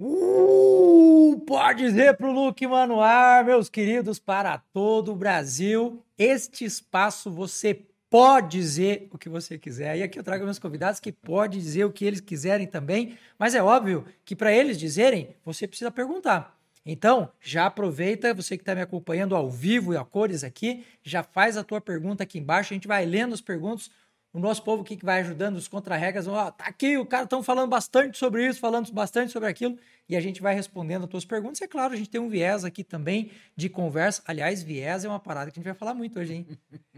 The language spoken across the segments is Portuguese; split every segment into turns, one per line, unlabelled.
Uh, pode dizer pro Luke Manoar, meus queridos, para todo o Brasil, este espaço você pode dizer o que você quiser. E aqui eu trago meus convidados que podem dizer o que eles quiserem também, mas é óbvio que para eles dizerem, você precisa perguntar. Então, já aproveita, você que está me acompanhando ao vivo e a cores aqui, já faz a tua pergunta aqui embaixo, a gente vai lendo as perguntas, o nosso povo que vai ajudando os contra-regras, ó, tá aqui, o cara estão falando bastante sobre isso, falando bastante sobre aquilo, e a gente vai respondendo as tuas perguntas. E é claro, a gente tem um viés aqui também de conversa. Aliás, viés é uma parada que a gente vai falar muito hoje, hein?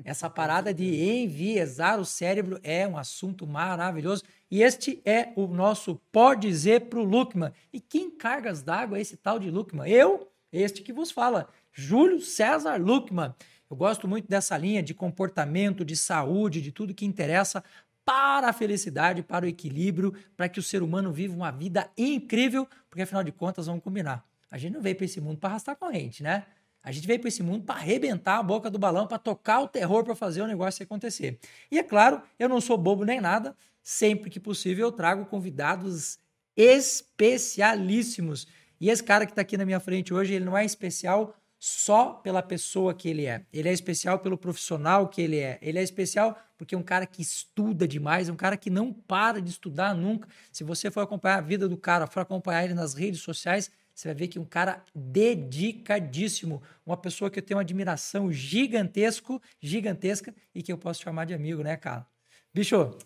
Essa parada de enviesar o cérebro é um assunto maravilhoso. E este é o nosso Pode Dizer pro Luckman. E quem cargas d'água é esse tal de Luckman? Eu, este que vos fala, Júlio César Luckman. Eu gosto muito dessa linha de comportamento, de saúde, de tudo que interessa para a felicidade, para o equilíbrio, para que o ser humano viva uma vida incrível, porque afinal de contas, vamos combinar. A gente não veio para esse mundo para arrastar corrente, né? A gente veio para esse mundo para arrebentar a boca do balão, para tocar o terror, para fazer o negócio acontecer. E é claro, eu não sou bobo nem nada. Sempre que possível, eu trago convidados especialíssimos. E esse cara que está aqui na minha frente hoje, ele não é especial só pela pessoa que ele é. Ele é especial pelo profissional que ele é. Ele é especial porque é um cara que estuda demais, é um cara que não para de estudar nunca. Se você for acompanhar a vida do cara, for acompanhar ele nas redes sociais, você vai ver que é um cara dedicadíssimo, uma pessoa que eu tenho uma admiração gigantesco, gigantesca e que eu posso chamar de amigo, né, cara? Bicho,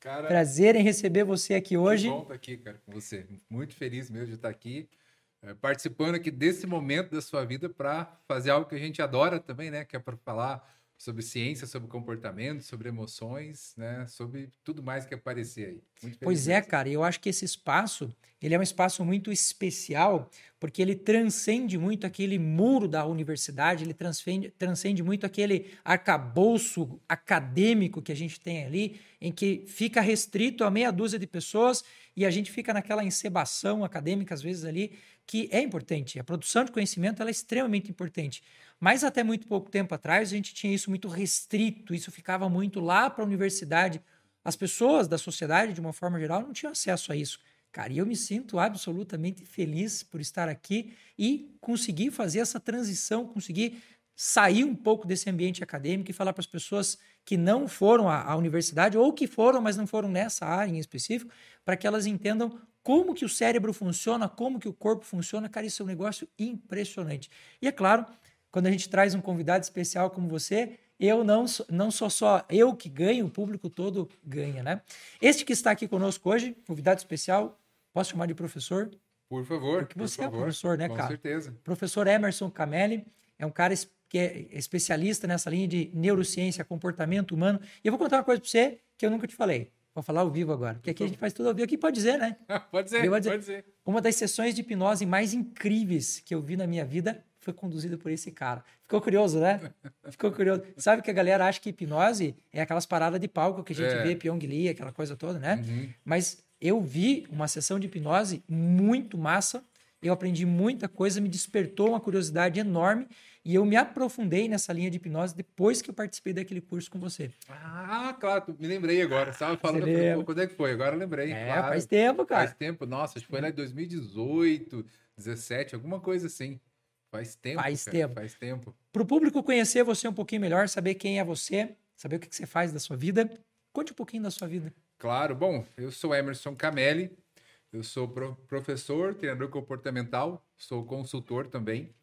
cara, prazer em receber você aqui hoje.
Que bom estar aqui, cara, com você. Muito feliz mesmo de estar aqui. É, participando aqui desse momento da sua vida para fazer algo que a gente adora também, né? Que é para falar sobre ciência, sobre comportamento, sobre emoções, né? Sobre tudo mais que aparecer aí.
pois é, cara. Eu acho que esse espaço ele é um espaço muito especial porque ele transcende muito aquele muro da universidade, ele transcende, transcende muito aquele arcabouço acadêmico que a gente tem ali, em que fica restrito a meia dúzia de pessoas e a gente fica naquela encebação acadêmica às vezes ali que é importante. A produção de conhecimento é extremamente importante. Mas até muito pouco tempo atrás a gente tinha isso muito restrito, isso ficava muito lá para a universidade. As pessoas da sociedade, de uma forma geral, não tinham acesso a isso. Cara, e eu me sinto absolutamente feliz por estar aqui e conseguir fazer essa transição, conseguir sair um pouco desse ambiente acadêmico e falar para as pessoas que não foram à, à, universidade ou que foram, mas não foram nessa área em específico, para que elas entendam como que o cérebro funciona, como que o corpo funciona, cara, isso é um negócio impressionante. E é claro, quando a gente traz um convidado especial como você, eu não, não sou só eu que ganho, o público todo ganha, né? Este que está aqui conosco hoje, convidado especial, posso chamar de professor?
Por favor.
Porque você
por
é professor, né,
Com
cara?
Com certeza.
Professor Emerson Camelli é um cara que é especialista nessa linha de neurociência, comportamento humano. E eu vou contar uma coisa para você que eu nunca te falei. Vou falar ao vivo agora, porque aqui a gente faz tudo ao vivo. Aqui pode dizer, né?
pode dizer. pode dizer.
Uma das sessões de hipnose mais incríveis que eu vi na minha vida foi conduzida por esse cara. Ficou curioso, né? Ficou curioso. Sabe que a galera acha que hipnose é aquelas paradas de palco que a gente é. vê, Pyong Lee, aquela coisa toda, né? Uhum. Mas eu vi uma sessão de hipnose muito massa, eu aprendi muita coisa, me despertou uma curiosidade enorme e eu me aprofundei nessa linha de hipnose depois que eu participei daquele curso com você.
Ah, claro, me lembrei agora. Estava falando falei, quando é que foi? Agora lembrei.
É,
claro.
faz tempo, cara.
Faz tempo, nossa, acho que foi lá em 2018, 17, alguma coisa assim. Faz tempo.
Faz
cara,
tempo.
Faz tempo.
Para o público conhecer você um pouquinho melhor, saber quem é você, saber o que você faz da sua vida, conte um pouquinho da sua vida.
Claro, bom, eu sou Emerson Camelli, eu sou professor, treinador comportamental, sou consultor também.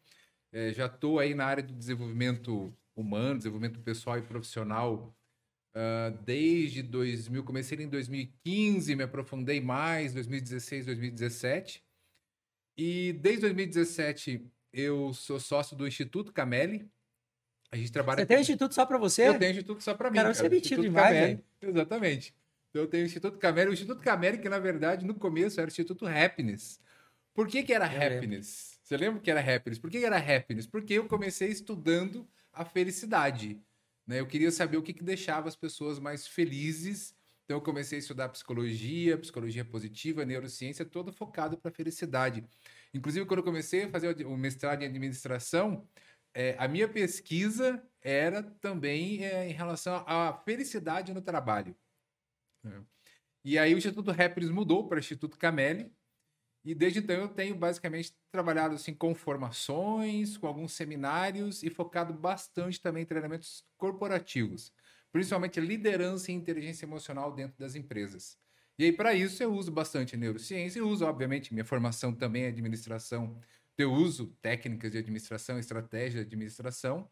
É, já estou aí na área do desenvolvimento humano, desenvolvimento pessoal e profissional uh, desde 2000. Comecei em 2015, me aprofundei mais, 2016, 2017. E desde 2017 eu sou sócio do Instituto Camelli. A gente trabalha.
Você tem um instituto só para você?
Eu tenho um instituto só para mim.
Cara, você é metido demais,
Camelli. Exatamente. Então eu tenho o Instituto Camelli. O Instituto Camelli, que na verdade no começo era o Instituto Happiness. Por que, que era eu Happiness? Lembro. Você lembra que era happiness? Por que era happiness? Porque eu comecei estudando a felicidade. Né? Eu queria saber o que, que deixava as pessoas mais felizes. Então eu comecei a estudar psicologia, psicologia positiva, neurociência, todo focado para felicidade. Inclusive, quando eu comecei a fazer o mestrado em administração, é, a minha pesquisa era também é, em relação à felicidade no trabalho. É. E aí o Instituto Happiness mudou para o Instituto Camelli, E desde então eu tenho basicamente trabalhado assim com formações, com alguns seminários e focado bastante também em treinamentos corporativos, principalmente liderança e inteligência emocional dentro das empresas. E aí para isso eu uso bastante neurociência e uso obviamente minha formação também é administração. Eu uso técnicas de administração, estratégia de administração,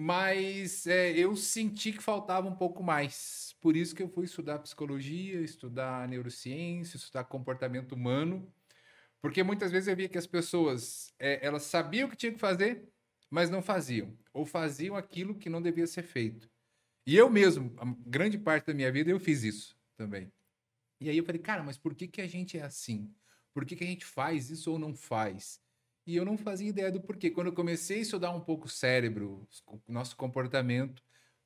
mas é, eu senti que faltava um pouco mais por isso que eu fui estudar psicologia, estudar neurociência, estudar comportamento humano, porque muitas vezes eu via que as pessoas é, elas sabiam o que tinham que fazer, mas não faziam, ou faziam aquilo que não devia ser feito. E eu mesmo, a grande parte da minha vida, eu fiz isso também. E aí eu falei, cara, mas por que, que a gente é assim? Por que, que a gente faz isso ou não faz? E eu não fazia ideia do porquê. Quando eu comecei a estudar um pouco o cérebro, o nosso comportamento,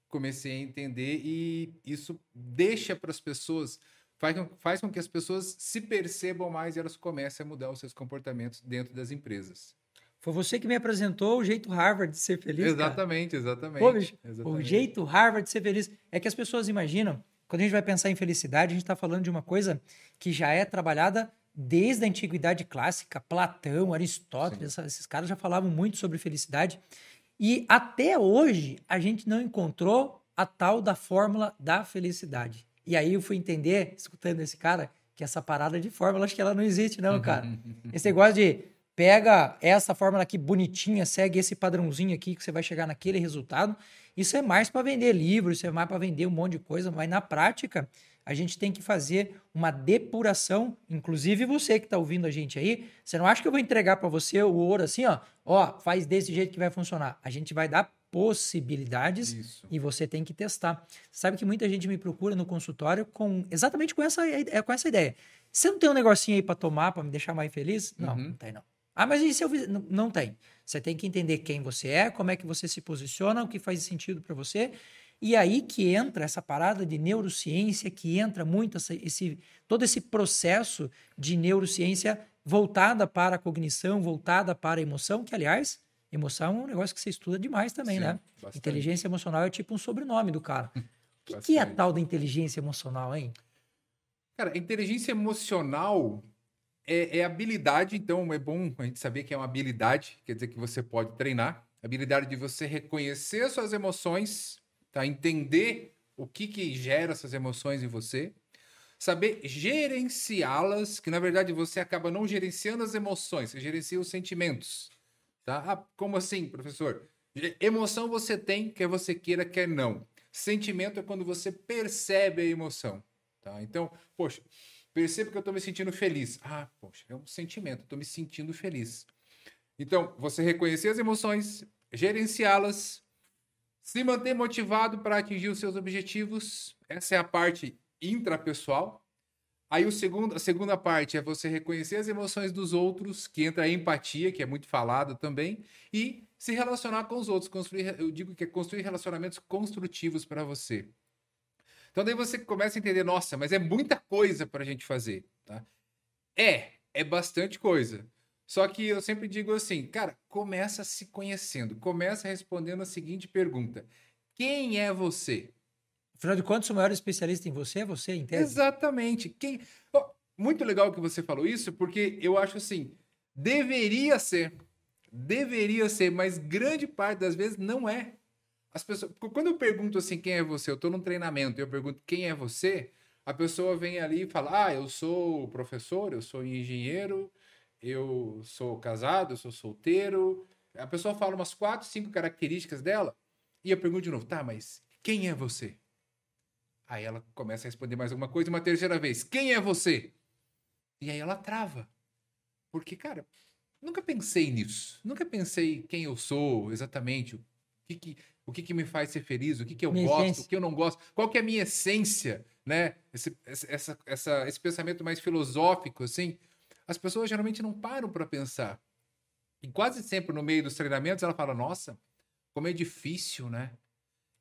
comecei a entender e isso deixa para as pessoas, faz, faz com que as pessoas se percebam mais e elas comecem a mudar os seus comportamentos dentro das empresas.
Foi você que me apresentou o jeito Harvard de ser feliz.
Exatamente, exatamente.
Pô, bicho, exatamente. O jeito Harvard de ser feliz. É que as pessoas imaginam, quando a gente vai pensar em felicidade, a gente está falando de uma coisa que já é trabalhada desde a antiguidade clássica. Platão, Aristóteles, esses caras já falavam muito sobre felicidade. E até hoje a gente não encontrou a tal da fórmula da felicidade. E aí eu fui entender, escutando esse cara, que essa parada de fórmula, acho que ela não existe, não, cara. esse negócio de pega essa fórmula aqui bonitinha, segue esse padrãozinho aqui que você vai chegar naquele resultado. Isso é mais para vender livro, isso é mais para vender um monte de coisa, mas na prática a gente tem que fazer uma depuração, inclusive você que está ouvindo a gente aí, você não acha que eu vou entregar para você o ouro assim, ó, ó, faz desse jeito que vai funcionar. A gente vai dar possibilidades Isso. e você tem que testar. Sabe que muita gente me procura no consultório com exatamente com essa, é, com essa ideia. Você não tem um negocinho aí para tomar, para me deixar mais feliz? Não, uhum. não tem não. Ah, mas e se eu não, não tem. Você tem que entender quem você é, como é que você se posiciona, o que faz sentido para você e aí que entra essa parada de neurociência, que entra muito essa, esse, todo esse processo de neurociência voltada para a cognição, voltada para a emoção, que, aliás, emoção é um negócio que você estuda demais também, Sim, né? Bastante. Inteligência emocional é tipo um sobrenome do cara. O que, que é a tal da inteligência emocional, hein?
Cara, inteligência emocional é, é, habilidade, então é bom a gente saber que é uma habilidade, quer dizer que você pode treinar. Habilidade de você reconhecer suas emoções tá? Entender o que que gera essas emoções em você, saber gerenciá-las, que na verdade você acaba não gerenciando as emoções, você gerencia os sentimentos, tá? Ah, como assim, professor? Emoção você tem, quer você queira, quer não. Sentimento é quando você percebe a emoção, tá? Então, poxa, percebo que eu estou me sentindo feliz. Ah, poxa, é um sentimento, estou me sentindo feliz. Então, você reconhecer as emoções, gerenciá-las, se manter motivado para atingir os seus objetivos, essa é a parte intrapessoal. Aí o segundo, a segunda parte é você reconhecer as emoções dos outros, que entra a empatia, que é muito falado também, e se relacionar com os outros. Construir, eu digo que é construir relacionamentos construtivos para você. Então daí você começa a entender, nossa, mas é muita coisa para a gente fazer, tá? É, é bastante coisa. Só que eu sempre digo assim, cara, começa se conhecendo, começa respondendo a seguinte pergunta: quem é você?
Afinal de contas, o maior especialista em você é você, entende?
Exatamente. Quem... Oh, muito legal que você falou isso, porque eu acho assim, deveria ser, deveria ser, mas grande parte das vezes não é. As pessoas, quando eu pergunto assim, quem é você? Eu estou num treinamento, eu pergunto quem é você? A pessoa vem ali e fala: "Ah, eu sou professor, eu sou engenheiro, eu sou casado, eu sou solteiro. A pessoa fala umas quatro, cinco características dela e eu pergunto de novo, tá, mas quem é você? Aí ela começa a responder mais alguma coisa uma terceira vez, quem é você? E aí ela trava. Porque, cara, nunca pensei nisso. Nunca pensei quem eu sou exatamente, o que, que o que, que me faz ser feliz, o que, que eu minha gosto, essência. o que eu não gosto, qual que é a minha essência, né? Esse, essa, essa, esse pensamento mais filosófico, assim as pessoas geralmente não param para pensar. E quase sempre no meio dos treinamentos ela fala: Nossa, como é difícil, né?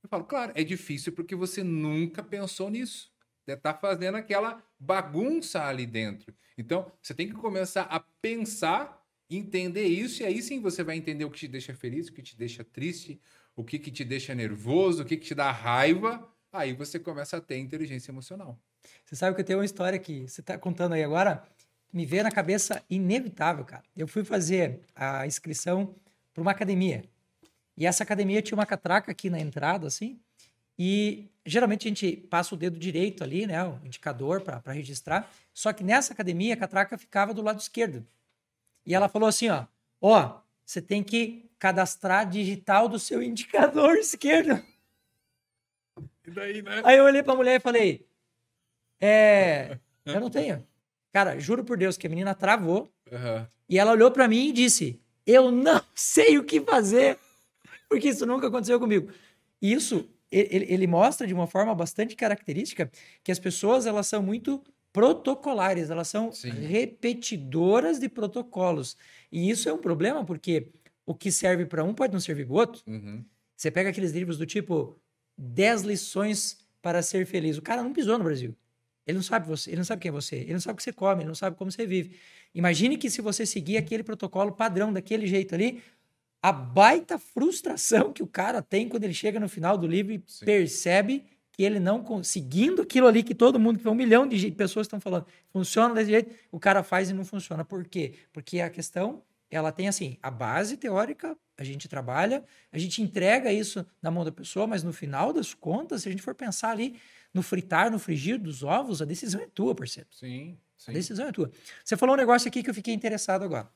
Eu falo: Claro, é difícil porque você nunca pensou nisso. Você está fazendo aquela bagunça ali dentro. Então, você tem que começar a pensar, entender isso, e aí sim você vai entender o que te deixa feliz, o que te deixa triste, o que, que te deixa nervoso, o que, que te dá raiva. Aí você começa a ter inteligência emocional.
Você sabe que eu tenho uma história que você está contando aí agora me veio na cabeça inevitável, cara. Eu fui fazer a inscrição para uma academia. E essa academia tinha uma catraca aqui na entrada, assim. E geralmente a gente passa o dedo direito ali, né? O indicador para registrar. Só que nessa academia a catraca ficava do lado esquerdo. E ela falou assim: ó, ó, você tem que cadastrar digital do seu indicador esquerdo.
E daí, né?
Aí eu olhei pra mulher e falei: É, eu não tenho. Cara, juro por Deus que a menina travou
Aham.
e ela olhou pra mim e disse: Eu não sei o que fazer, porque isso nunca aconteceu comigo. Isso ele, ele mostra de uma forma bastante característica que as pessoas elas são muito protocolares, elas são
Sim.
repetidoras de protocolos. E isso é um problema porque o que serve para um pode não servir para o outro.
Uhum.
Você pega aqueles livros do tipo 10 lições para ser feliz. O cara não pisou no Brasil. Ele não sabe você, ele não sabe quem é você, ele não sabe o que você come, ele não sabe como você vive. Imagine que se você seguir aquele protocolo padrão daquele jeito ali, a baita frustração que o cara tem quando ele chega no final do livro e
Sim.
percebe que ele não conseguindo aquilo ali que todo mundo, que um milhão de pessoas estão falando, funciona desse jeito, o cara faz e não funciona. Por quê? Porque a questão, ela tem assim, a base teórica, a gente trabalha, a gente entrega isso na mão da pessoa, mas no final das contas, se a gente for pensar ali no fritar, no frigir dos ovos, a decisão é tua, parceiro.
Sim,
A
sim.
decisão é tua. Você falou um negócio aqui que eu fiquei interessado agora.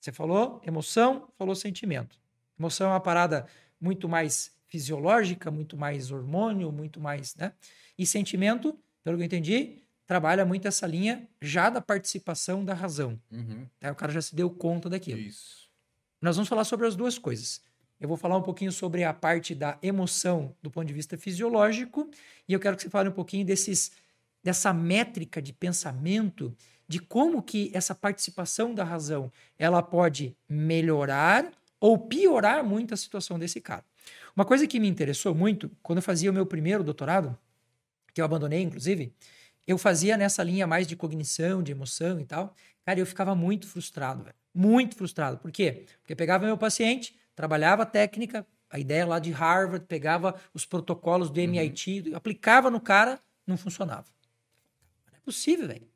Você falou emoção, falou sentimento. Emoção é uma parada muito mais fisiológica, muito mais hormônio, muito mais, né? E sentimento, pelo que eu entendi, trabalha muito essa linha já da participação da razão.
Uhum.
né? O cara já se deu conta daquilo.
Isso.
Nós vamos falar sobre as duas coisas. Eu vou falar um pouquinho sobre a parte da emoção do ponto de vista fisiológico e eu quero que você fale um pouquinho desses dessa métrica de pensamento de como que essa participação da razão ela pode melhorar ou piorar muito a situação desse cara. Uma coisa que me interessou muito quando eu fazia o meu primeiro doutorado, que eu abandonei inclusive, eu fazia nessa linha mais de cognição, de emoção e tal. Cara, eu ficava muito frustrado, velho. Muito frustrado. Por quê? Porque pegava meu paciente, trabalhava a técnica, a ideia lá de Harvard, pegava os protocolos do MIT, aplicava no cara, não funcionava. Não é possível, velho.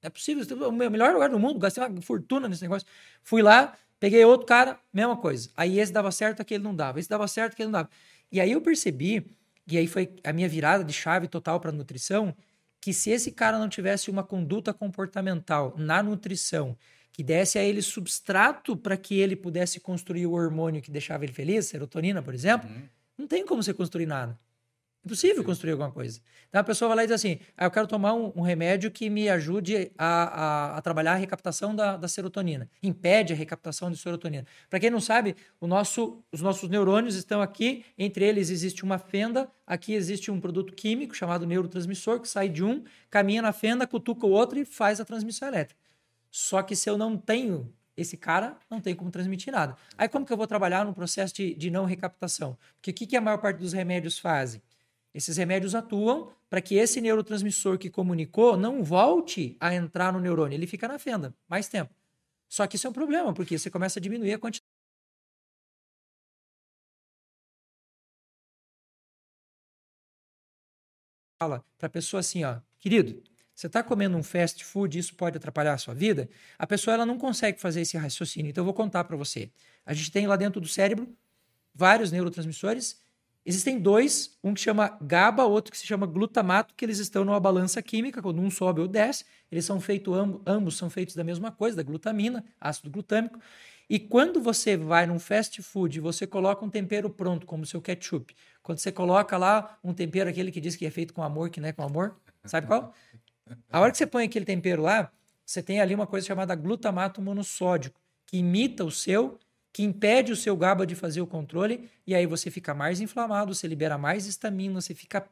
Não é possível. É O melhor lugar do mundo, gastei uma fortuna nesse negócio. Fui lá, peguei outro cara, mesma coisa. Aí esse dava certo, aquele não dava. Esse dava certo, aquele não dava. E aí eu percebi, e aí foi a minha virada de chave total para nutrição, que se esse cara não tivesse uma conduta comportamental na nutrição que desse a ele substrato para que ele pudesse construir o hormônio que deixava ele feliz, serotonina, por exemplo,
Uhum.
não tem como você construir nada. Impossível construir alguma coisa. Então a pessoa vai lá e diz assim: ah, eu quero tomar um, um remédio que me ajude a, a, a trabalhar a recaptação da, da serotonina. Impede a recaptação de serotonina. Para quem não sabe, o nosso, os nossos neurônios estão aqui, entre eles existe uma fenda, aqui existe um produto químico chamado neurotransmissor, que sai de um, caminha na fenda, cutuca o outro e faz a transmissão elétrica. Só que se eu não tenho esse cara, não tem como transmitir nada. Aí como que eu vou trabalhar no processo de, de não recaptação? Porque o que, que a maior parte dos remédios fazem? Esses remédios atuam para que esse neurotransmissor que comunicou não volte a entrar no neurônio, ele fica na fenda mais tempo. Só que isso é um problema, porque você começa a diminuir a quantidade. Fala para a pessoa assim, ó, querido, você está comendo um fast food, isso pode atrapalhar a sua vida? A pessoa ela não consegue fazer esse raciocínio. Então eu vou contar para você. A gente tem lá dentro do cérebro vários neurotransmissores Existem dois, um que chama GABA, outro que se chama glutamato, que eles estão numa balança química, quando um sobe ou desce, eles são feitos, ambos, são feitos da mesma coisa, da glutamina, ácido glutâmico. E quando você vai num fast food você coloca um tempero pronto, como o seu ketchup, quando você coloca lá um tempero, aquele que diz que é feito com amor, que não é com amor, sabe qual? A hora que você põe aquele tempero lá, você tem ali uma coisa chamada glutamato monossódico, que imita o seu que impede o seu GABA de fazer o controle, e aí você fica mais inflamado, você libera mais estamina, você fica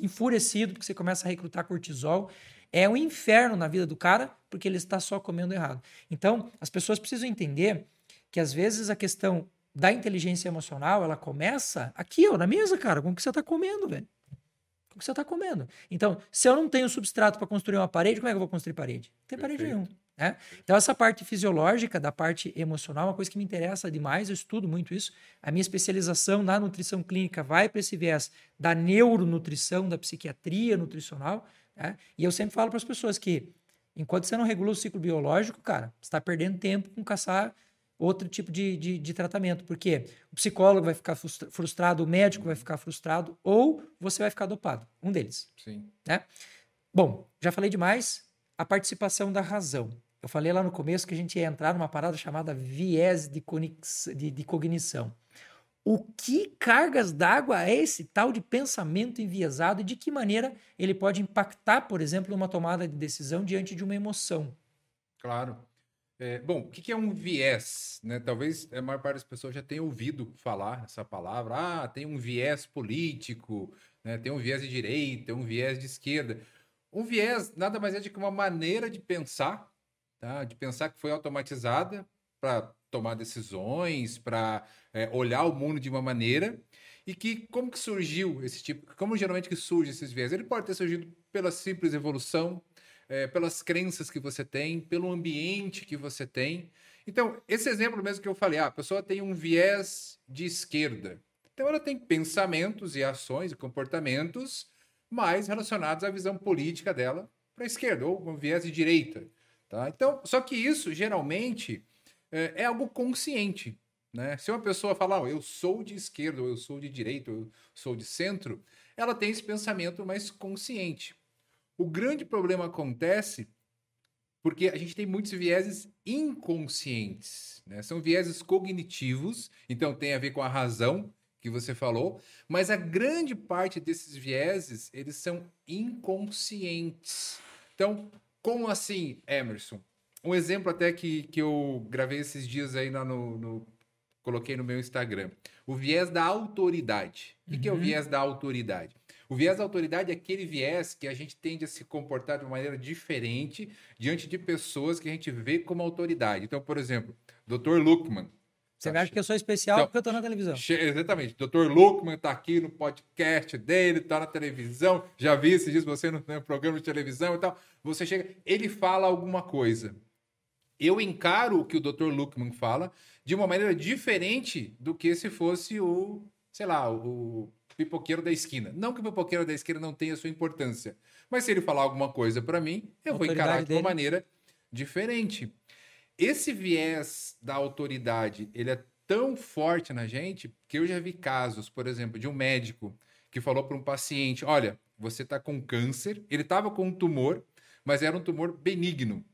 enfurecido, porque você começa a recrutar cortisol. É um inferno na vida do cara, porque ele está só comendo errado. Então, as pessoas precisam entender que às vezes a questão da inteligência emocional, ela começa aqui, ó, na mesa, cara, com o que você está comendo, velho. Com o que você está comendo. Então, se eu não tenho substrato para construir uma parede, como é que eu vou construir parede? Não tem parede
Perfeito.
nenhuma. Né? Então, essa parte fisiológica, da parte emocional, é uma coisa que me interessa demais, eu estudo muito isso. A minha especialização na nutrição clínica vai para esse viés da neuronutrição, da psiquiatria nutricional. Né? E eu sempre falo para as pessoas que Enquanto você não regula o ciclo biológico, cara, você está perdendo tempo com caçar outro tipo de, de, de, tratamento. Porque o psicólogo vai ficar frustrado, o médico vai ficar frustrado, ou você vai ficar dopado. Um deles.
Sim.
Né? Bom, já falei demais. A participação da razão. Eu falei lá no começo que a gente ia entrar numa parada chamada viés de, de, de cognição. O que cargas d'água é esse tal de pensamento enviesado e de que maneira ele pode impactar, por exemplo, uma tomada de decisão diante de uma emoção?
Claro. É, bom, o que é um viés? Né? Talvez a maior parte das pessoas já tenha ouvido falar essa palavra. Ah, tem um viés político, né? tem um viés de direita, um viés de esquerda. Um viés nada mais é do que uma maneira de pensar, tá? de pensar que foi automatizada para tomar decisões, para é, olhar o mundo de uma maneira. E que como que surgiu esse tipo? Como geralmente que surge esses viés? Ele pode ter surgido pela simples evolução, é, pelas crenças que você tem, pelo ambiente que você tem. Então, esse exemplo mesmo que eu falei, ah, a pessoa tem um viés de esquerda. Então, ela tem pensamentos e ações e comportamentos mais relacionados à visão política dela para a esquerda, ou um viés de direita. Tá? Então, só que isso, geralmente, é, é algo consciente. Né? Se uma pessoa falar, oh, eu sou de esquerda, ou eu sou de direita, ou eu sou de centro, ela tem esse pensamento mais consciente. O grande problema acontece porque a gente tem muitos vieses inconscientes, né? São vieses cognitivos, então tem a ver com a razão que você falou, mas a grande parte desses vieses, eles são inconscientes. Então, como assim, Emerson? Um exemplo até que, que eu gravei esses dias aí no, no coloquei no meu Instagram. O viés da autoridade. O que, é o uhum. viés da autoridade? O viés da autoridade é aquele viés que a gente tende a se comportar de uma maneira diferente diante de pessoas que a gente vê como autoridade. Então, por exemplo, Dr. Luckman.
Você tá? acha que eu sou especial então, porque eu estou na televisão.
Exatamente. Dr. Luckman está aqui no podcast dele, está na televisão. Já vi esses dias você no, no programa de televisão e tal. Você chega, ele fala alguma coisa. Eu encaro o que o Dr. Luckman fala de uma maneira diferente do que se fosse o, sei lá, o pipoqueiro da esquina. Não que o pipoqueiro da esquina não tenha sua importância, mas se ele falar alguma coisa para mim, eu vou encarar de uma maneira diferente. Esse viés da autoridade, ele é tão forte na gente que eu já vi casos, por exemplo, de um médico que falou para um paciente: olha, você está com câncer. Ele estava com um tumor, mas era um tumor benigno.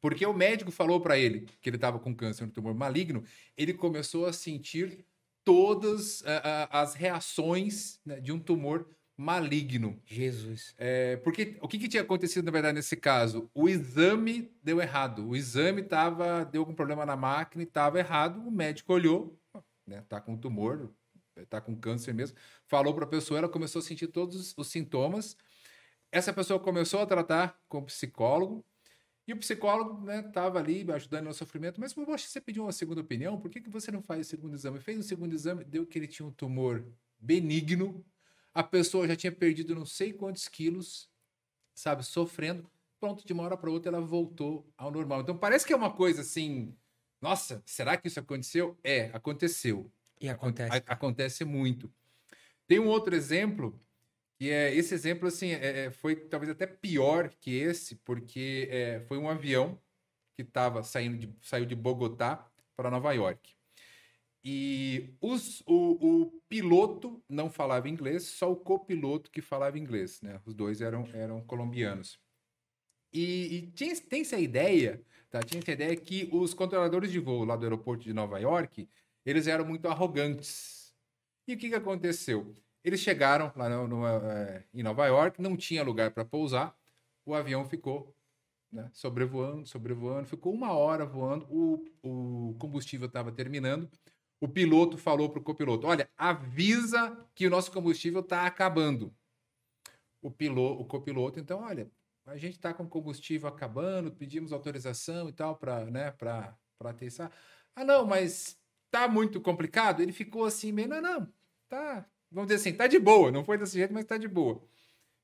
Porque o médico falou para ele que ele estava com câncer, um tumor maligno, ele começou a sentir todas uh, as reações né, de um tumor maligno.
Jesus.
É, porque o que, que, tinha acontecido, na verdade, nesse caso? O exame deu errado. O exame tava, deu algum problema na máquina e estava errado. O médico olhou, né, tá com tumor, tá com câncer mesmo, falou para a pessoa, ela começou a sentir todos os sintomas. Essa pessoa começou a tratar com psicólogo, e o psicólogo estava né, ali ajudando no sofrimento, mas poxa, você pediu uma segunda opinião, por que, que você não faz o segundo exame? Fez o segundo exame, deu que ele tinha um tumor benigno, a pessoa já tinha perdido não sei quantos quilos, sabe, sofrendo. Pronto, de uma hora para outra ela voltou ao normal. Então parece que é uma coisa assim, nossa, será que isso aconteceu? É, aconteceu.
E acontece.
acontece muito. Tem um outro exemplo e é, esse exemplo, assim, é, é, foi talvez até pior que esse, porque é, foi um avião que estava saindo de, saiu de Bogotá para Nova York. E os, o, o, piloto não falava inglês, só o copiloto que falava inglês, né? Os dois eram, eram colombianos. E, e tinha, tem essa ideia, tá? Tinha essa ideia que os controladores de voo lá do aeroporto de Nova York, eles eram muito arrogantes. E o que, que aconteceu? Eles chegaram lá no, no, é, em Nova York, não tinha lugar para pousar, o avião ficou né, sobrevoando, sobrevoando, ficou uma hora voando, o, o combustível estava terminando. O piloto falou para o copiloto: Olha, avisa que o nosso combustível está acabando. O, piloto, o copiloto, então, olha, a gente está com combustível acabando, pedimos autorização e tal para né, para testar. Ah, não, mas tá muito complicado. Ele ficou assim, meio, não, não, tá, vamos dizer assim, tá de boa. Não foi desse jeito, mas tá de boa.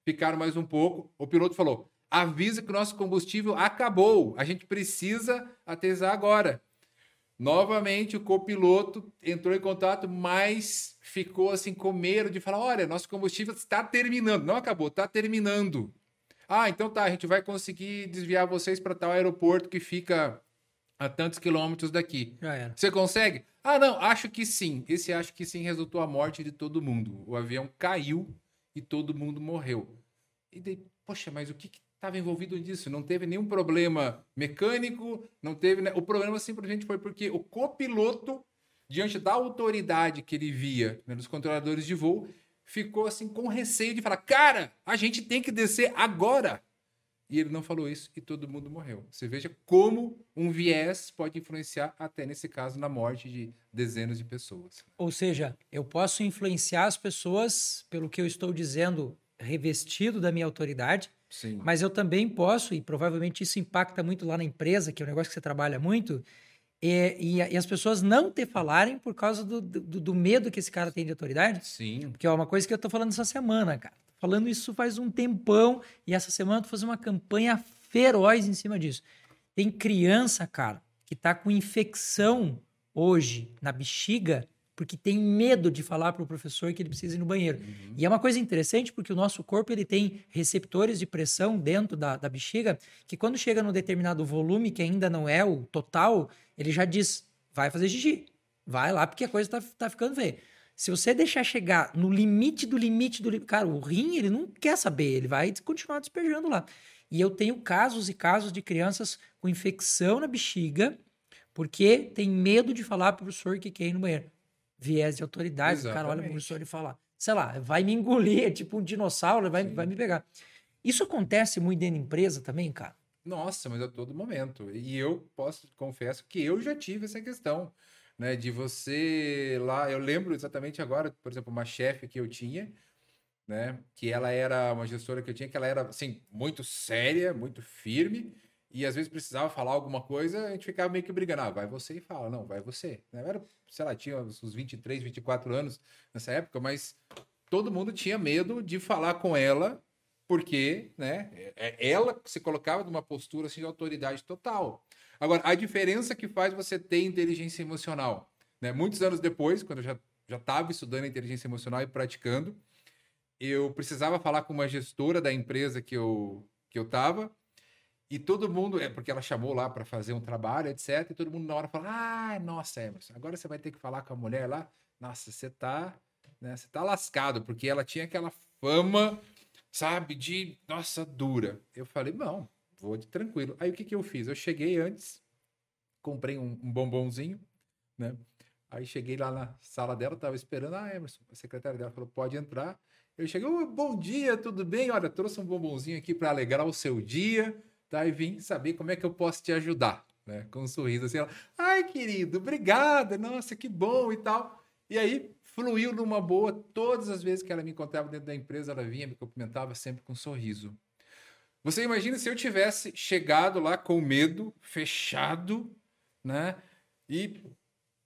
Ficaram mais um pouco. O piloto falou: avisa que o nosso combustível acabou. A gente precisa atesar agora. Novamente, o copiloto entrou em contato, mas ficou assim com medo de falar: olha, nosso combustível está terminando. Não acabou, está terminando. Ah, então tá, a gente vai conseguir desviar vocês para tal aeroporto que fica a tantos quilômetros daqui. Você consegue? Ah, não, acho que sim. Esse acho que sim resultou a morte de todo mundo. O avião caiu e todo mundo morreu. E daí, poxa, mas o que estava envolvido nisso? Não teve nenhum problema mecânico, não teve. né? O problema simplesmente foi porque o copiloto, diante da autoridade que ele via né, controladores de voo, ficou assim com receio de falar: cara, a gente tem que descer agora. E ele não falou isso e todo mundo morreu. Você veja como um viés pode influenciar, até nesse caso, na morte de dezenas de pessoas.
Ou seja, eu posso influenciar as pessoas pelo que eu estou dizendo, revestido da minha autoridade,
Sim.
mas eu também posso, e provavelmente isso impacta muito lá na empresa, que é um negócio que você trabalha muito, e, e, e as pessoas não te falarem por causa do, do, do medo que esse cara tem de autoridade.
Sim.
Porque é uma coisa que eu tô falando essa semana, cara. Falando isso faz um tempão e essa semana eu tô fazendo uma campanha feroz em cima disso. Tem criança, cara, que tá com infecção hoje na bexiga porque tem medo de falar para o professor que ele precisa ir no banheiro.
Uhum.
E é uma coisa interessante porque o nosso corpo ele tem receptores de pressão dentro da, da bexiga que quando chega num determinado volume que ainda não é o total, ele já diz, vai fazer xixi. Vai lá porque a coisa tá, tá ficando feia. Se você deixar chegar no limite do limite do limite, cara, o rim, ele não quer saber, ele vai continuar despejando lá. E eu tenho casos e casos de crianças com infecção na bexiga porque tem medo de falar pro professor que quer ir no banheiro. Viés de autoridade, o cara olha pro
Exatamente.
professor e fala, sei lá, vai me engolir, é tipo um dinossauro, vai,
Sim.
vai me pegar. Isso acontece muito dentro da empresa também, cara?
Nossa, mas a todo momento. E eu posso, confesso que eu já tive essa questão, né? De você lá, eu lembro exatamente agora, por exemplo, uma chefe que eu tinha, né? Que ela era uma gestora que eu tinha, que ela era, assim, muito séria, muito firme, e às vezes precisava falar alguma coisa, a gente ficava meio que brigando. Ah, vai você e fala. Não, vai você. né? Eu era, sei lá, tinha uns 23, 24 anos nessa época, mas todo mundo tinha medo de falar com ela, porque, né, é- ela se colocava numa postura assim, de autoridade total. Agora, a diferença que faz você ter inteligência emocional, né? Muitos anos depois, quando eu já estava estudando inteligência emocional e praticando, eu precisava falar com uma gestora da empresa que eu que eu estava e todo mundo, é porque ela chamou lá para fazer um trabalho, etc. E todo mundo na hora fala: "Ah, nossa, Emerson, agora você vai ter que falar com a mulher lá. Nossa, você tá, né, você tá lascado, porque ela tinha aquela fama, sabe, de, nossa, dura". Eu falei: "Não, vou de tranquilo". Aí o que que eu fiz? Eu cheguei antes, comprei um, um bombonzinho, né? Aí cheguei lá na sala dela, tava esperando, ah, Emerson, a secretária dela falou: "Pode entrar". Eu cheguei, "Ô, bom dia, tudo bem? Olha, trouxe um bombonzinho aqui para alegrar o seu dia, tá? E vim saber como é que eu posso te ajudar, né? Com um sorriso assim, ela, ai, querido, obrigada, nossa, que bom e tal. E aí fluiu numa boa, todas as vezes que ela me encontrava dentro da empresa, ela vinha, me cumprimentava sempre com um sorriso. Você imagina se eu tivesse chegado lá com medo, fechado, né? E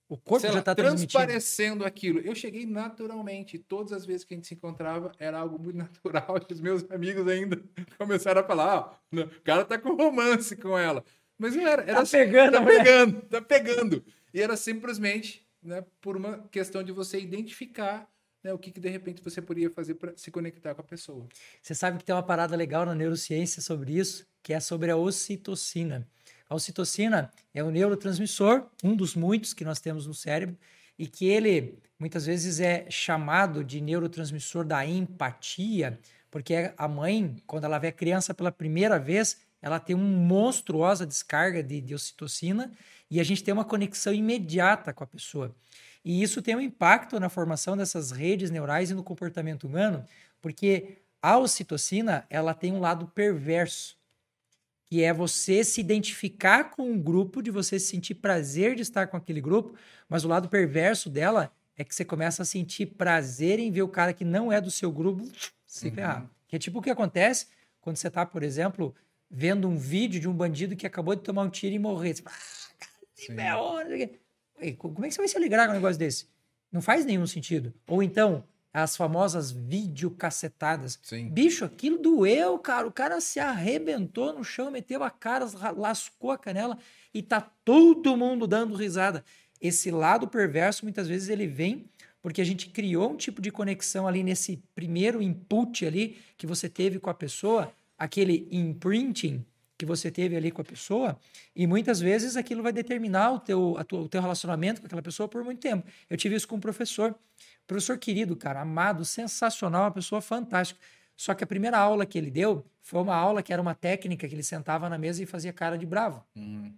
O corpo já tá transmitindo.
transparecendo aquilo. Eu cheguei naturalmente. Todas as vezes que a gente se encontrava, era algo muito natural. Os meus amigos ainda começaram a falar: ó, o cara tá com romance com ela. Mas não era. era
Tá pegando a
Tá
mulher.
pegando, tá pegando. E era simplesmente né, por uma questão de você identificar né, o que, que de repente você poderia fazer para se conectar com a pessoa.
Você sabe que tem uma parada legal na neurociência sobre isso, que é sobre a ocitocina. A ocitocina é um neurotransmissor, um dos muitos que nós temos no cérebro, e que ele muitas vezes é chamado de neurotransmissor da empatia, porque a mãe, quando ela vê a criança pela primeira vez, ela tem uma monstruosa descarga de, de ocitocina e a gente tem uma conexão imediata com a pessoa. E isso tem um impacto na formação dessas redes neurais e no comportamento humano, porque a ocitocina ela tem um lado perverso, que é você se identificar com um grupo, de você sentir prazer de estar com aquele grupo, mas o lado perverso dela é que você começa a sentir prazer em ver o cara que não é do seu grupo se
Uhum.
ferrar. Que é tipo o que acontece quando você tá, por exemplo, vendo um vídeo de um bandido que acabou de tomar um tiro e morrer. Você fala, ah, cara, se
Sim.
ferrou, não sei o quê." Ei, co- Como é que você vai se alegrar com um negócio desse? Não faz nenhum sentido. Ou então, as famosas videocacetadas.
Sim.
Bicho, aquilo doeu, cara. O cara se arrebentou no chão, meteu a cara, ra- lascou a canela e tá todo mundo dando risada. Esse lado perverso, muitas vezes, ele vem porque a gente criou um tipo de conexão ali nesse primeiro input ali que você teve com a pessoa, aquele imprinting que você teve ali com a pessoa, e muitas vezes aquilo vai determinar o teu, a tua, o teu relacionamento com aquela pessoa por muito tempo. Eu tive isso com um professor, professor querido, cara, amado, sensacional, uma pessoa fantástica. Só que a primeira aula que ele deu foi uma aula que era uma técnica que ele sentava na mesa e fazia cara de bravo.
Uhum.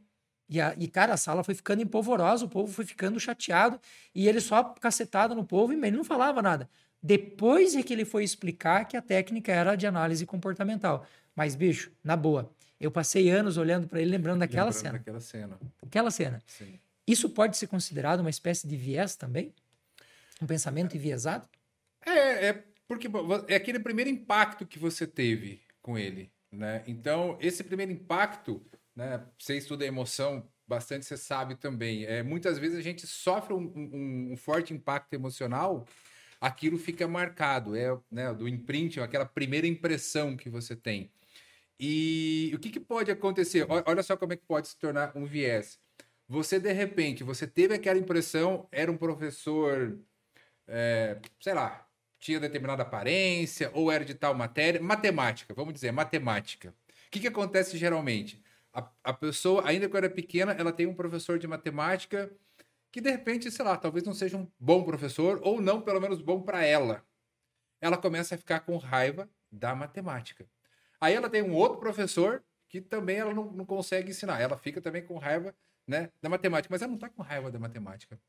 E, a, e, cara, a sala foi ficando empolvorosa, o povo foi ficando chateado, e ele só cacetado no povo e ele não falava nada. Depois é que ele foi explicar que a técnica era de análise comportamental. Mas, bicho, na boa, eu passei anos olhando para ele, lembrando daquela
Lembrando
cena.
daquela cena.
Aquela cena.
Sim.
Isso pode ser considerado uma espécie de viés também? Um pensamento enviesado?
É, é porque é aquele primeiro impacto que você teve com ele, né? Então, esse primeiro impacto, né? Você estuda emoção bastante, você sabe também. É, muitas vezes a gente sofre um, um, um forte impacto emocional, aquilo fica marcado, é né, do imprint, aquela primeira impressão que você tem. E o que, que pode acontecer? Olha só como é que pode se tornar um viés. Você, de repente, você teve aquela impressão, era um professor, é, sei lá, tinha determinada aparência, ou era de tal matéria, matemática, vamos dizer, matemática. O que, que acontece geralmente? A, a pessoa, ainda quando era pequena, ela tem um professor de matemática que, de repente, sei lá, talvez não seja um bom professor, ou não, pelo menos, bom para ela. Ela começa a ficar com raiva da matemática. Aí ela tem um outro professor que também ela não, não consegue ensinar. Ela fica também com raiva né, da matemática, mas ela não está com raiva da matemática.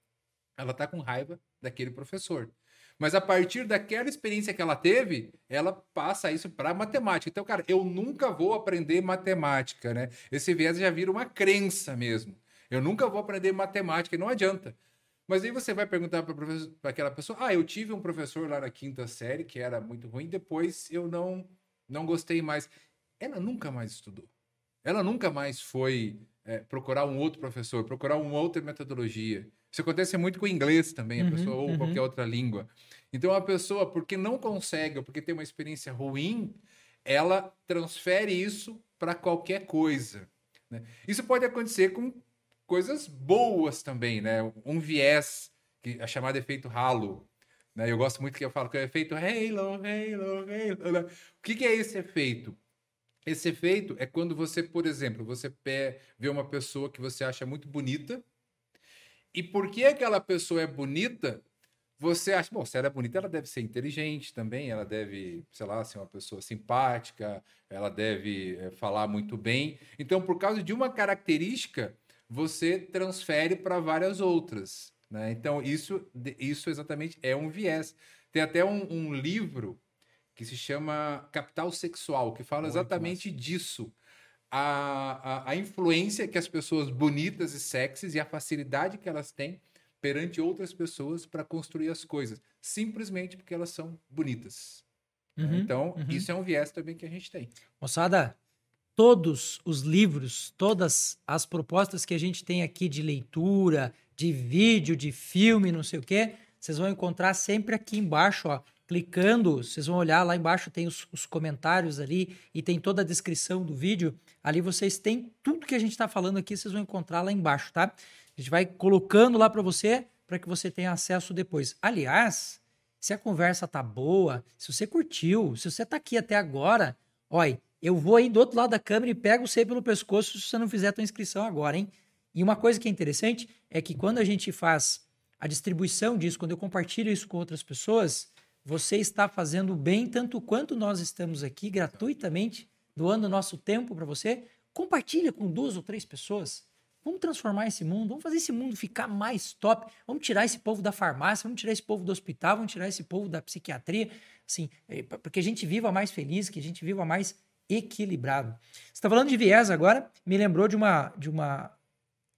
Ela está com raiva daquele professor. Mas a partir daquela experiência que ela teve, ela passa isso para matemática. Então, cara, eu nunca vou aprender matemática, né? Esse viés já vira uma crença mesmo. Eu nunca vou aprender matemática não adianta. Mas aí você vai perguntar para aquela pessoa: ah, eu tive um professor lá na quinta série que era muito ruim, depois eu não, não gostei mais. Ela nunca mais estudou. Ela nunca mais foi é, procurar um outro professor, procurar uma outra metodologia. Isso acontece muito com o inglês também, a
Uhum,
pessoa, ou
uhum.
qualquer outra língua. Então, a pessoa, porque não consegue, ou porque tem uma experiência ruim, ela transfere isso para qualquer coisa. né? Isso pode acontecer com coisas boas também, né? Um viés, que é chamado efeito halo. Né? Eu gosto muito que eu falo que é o efeito halo, halo, halo. né? O que, que é esse efeito? Esse efeito é quando você, por exemplo, você vê uma pessoa que você acha muito bonita, e porque aquela pessoa é bonita, você acha, bom, se ela é bonita, ela deve ser inteligente também, ela deve, sei lá, ser uma pessoa simpática, ela deve eh, falar muito bem. Então, por causa de uma característica, você transfere para várias outras. Né? Então, isso, isso exatamente é um viés. Tem até um, um livro que se chama Capital Sexual, que fala Muito exatamente disso. A, a, a influência que as pessoas bonitas e sexys e a facilidade que elas têm perante outras pessoas para construir as coisas, simplesmente porque elas são bonitas. né?
Uhum,
então,
uhum.
isso é um viés também que a gente tem.
Moçada, todos os livros, todas as propostas que a gente tem aqui de leitura, de vídeo, de filme, não sei o quê, vocês vão encontrar sempre aqui embaixo, ó. Clicando, vocês vão olhar lá embaixo, tem os, os comentários ali e tem toda a descrição do vídeo. Ali vocês têm tudo que a gente está falando aqui, vocês vão encontrar lá embaixo, tá? A gente vai colocando lá para você, para que você tenha acesso depois. Aliás, se a conversa tá boa, se você curtiu, se você tá aqui até agora, olha, eu vou aí do outro lado da câmera e pego você pelo pescoço se você não fizer a tua inscrição agora, hein? E uma coisa que é interessante é que quando a gente faz a distribuição disso, quando eu compartilho isso com outras pessoas, você está fazendo bem tanto quanto nós estamos aqui gratuitamente doando nosso tempo para você. Compartilha com duas ou três pessoas. Vamos transformar esse mundo, vamos fazer esse mundo ficar mais top. Vamos tirar esse povo da farmácia, vamos tirar esse povo do hospital, vamos tirar esse povo da psiquiatria, assim, para que a gente viva mais feliz, que a gente viva mais equilibrado. Você está falando de viés agora, me lembrou de uma, de uma.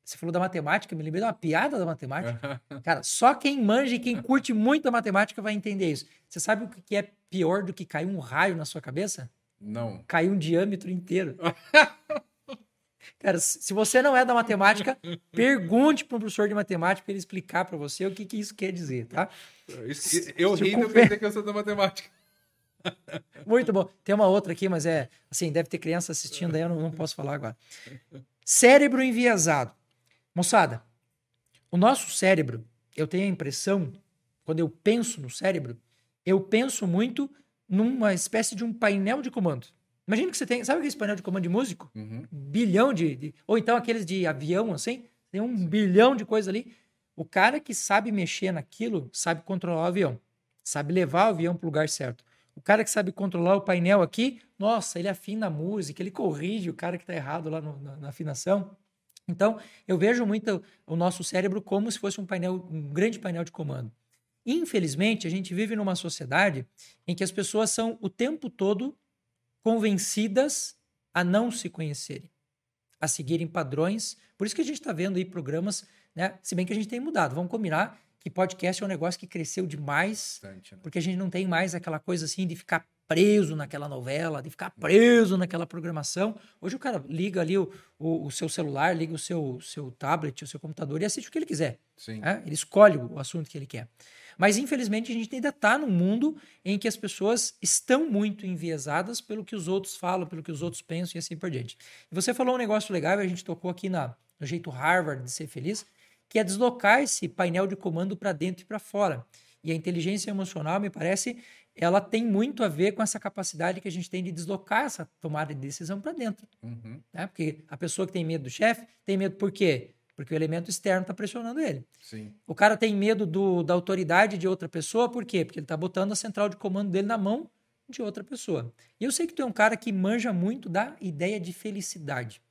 Você falou da matemática, me lembrei de uma piada da matemática. Cara, só quem manja e quem curte muito a matemática vai entender isso. Você sabe o que é pior do que cair um raio na sua cabeça?
Não.
Cair um diâmetro inteiro. Cara, se você não é da matemática, pergunte para um professor de matemática para ele explicar para você o que, que isso quer dizer, tá?
Isso- eu ri pensei que eu sou da matemática.
Muito bom. Tem uma outra aqui, mas é assim, deve ter criança assistindo aí, eu não, não posso falar agora. Cérebro enviesado. Moçada, o nosso cérebro, eu tenho a impressão, quando eu penso no cérebro, eu penso muito numa espécie de um painel de comando. Imagina que você tem. Sabe aquele painel de comando de músico?
Uhum.
bilhão de, de- Ou então aqueles de avião, assim. Tem um bilhão de coisas ali. O cara que sabe mexer naquilo sabe controlar o avião. Sabe levar o avião para o lugar certo. O cara que sabe controlar o painel aqui, nossa, ele afina a música, ele corrige o cara que está errado lá no- na, na afinação. Então, eu vejo muito o nosso cérebro como se fosse um painel, um grande painel de comando. Infelizmente, a gente vive numa sociedade em que as pessoas são o tempo todo convencidas a não se conhecerem, a seguirem padrões. Por isso que a gente está vendo aí programas, né? Se bem que a gente tem mudado. Vamos combinar que podcast é um negócio que cresceu demais,
Bastante, né?
porque a gente não tem mais aquela coisa assim de ficar preso naquela novela, de ficar preso naquela programação. Hoje o cara liga ali o, o, o seu celular, liga o seu, seu tablet, o seu computador e assiste o que ele quiser.
Sim.
né? Ele escolhe o assunto que ele quer. Mas, infelizmente, a gente ainda está num mundo em que as pessoas estão muito enviesadas pelo que os outros falam, pelo que os outros pensam e assim por diante. E você falou um negócio legal, e a gente tocou aqui na, no jeito Harvard de ser feliz, que é deslocar esse painel de comando para dentro e para fora. E a inteligência emocional, me parece, ela tem muito a ver com essa capacidade que a gente tem de deslocar essa tomada de decisão para dentro.
Uhum.
Né? Porque a pessoa que tem medo do chefe tem medo por quê? Porque o elemento externo está pressionando ele.
Sim.
O cara tem medo do, da autoridade de outra pessoa, por quê? Porque ele está botando a central de comando dele na mão de outra pessoa. E eu sei que tu é um cara que manja muito da ideia de felicidade.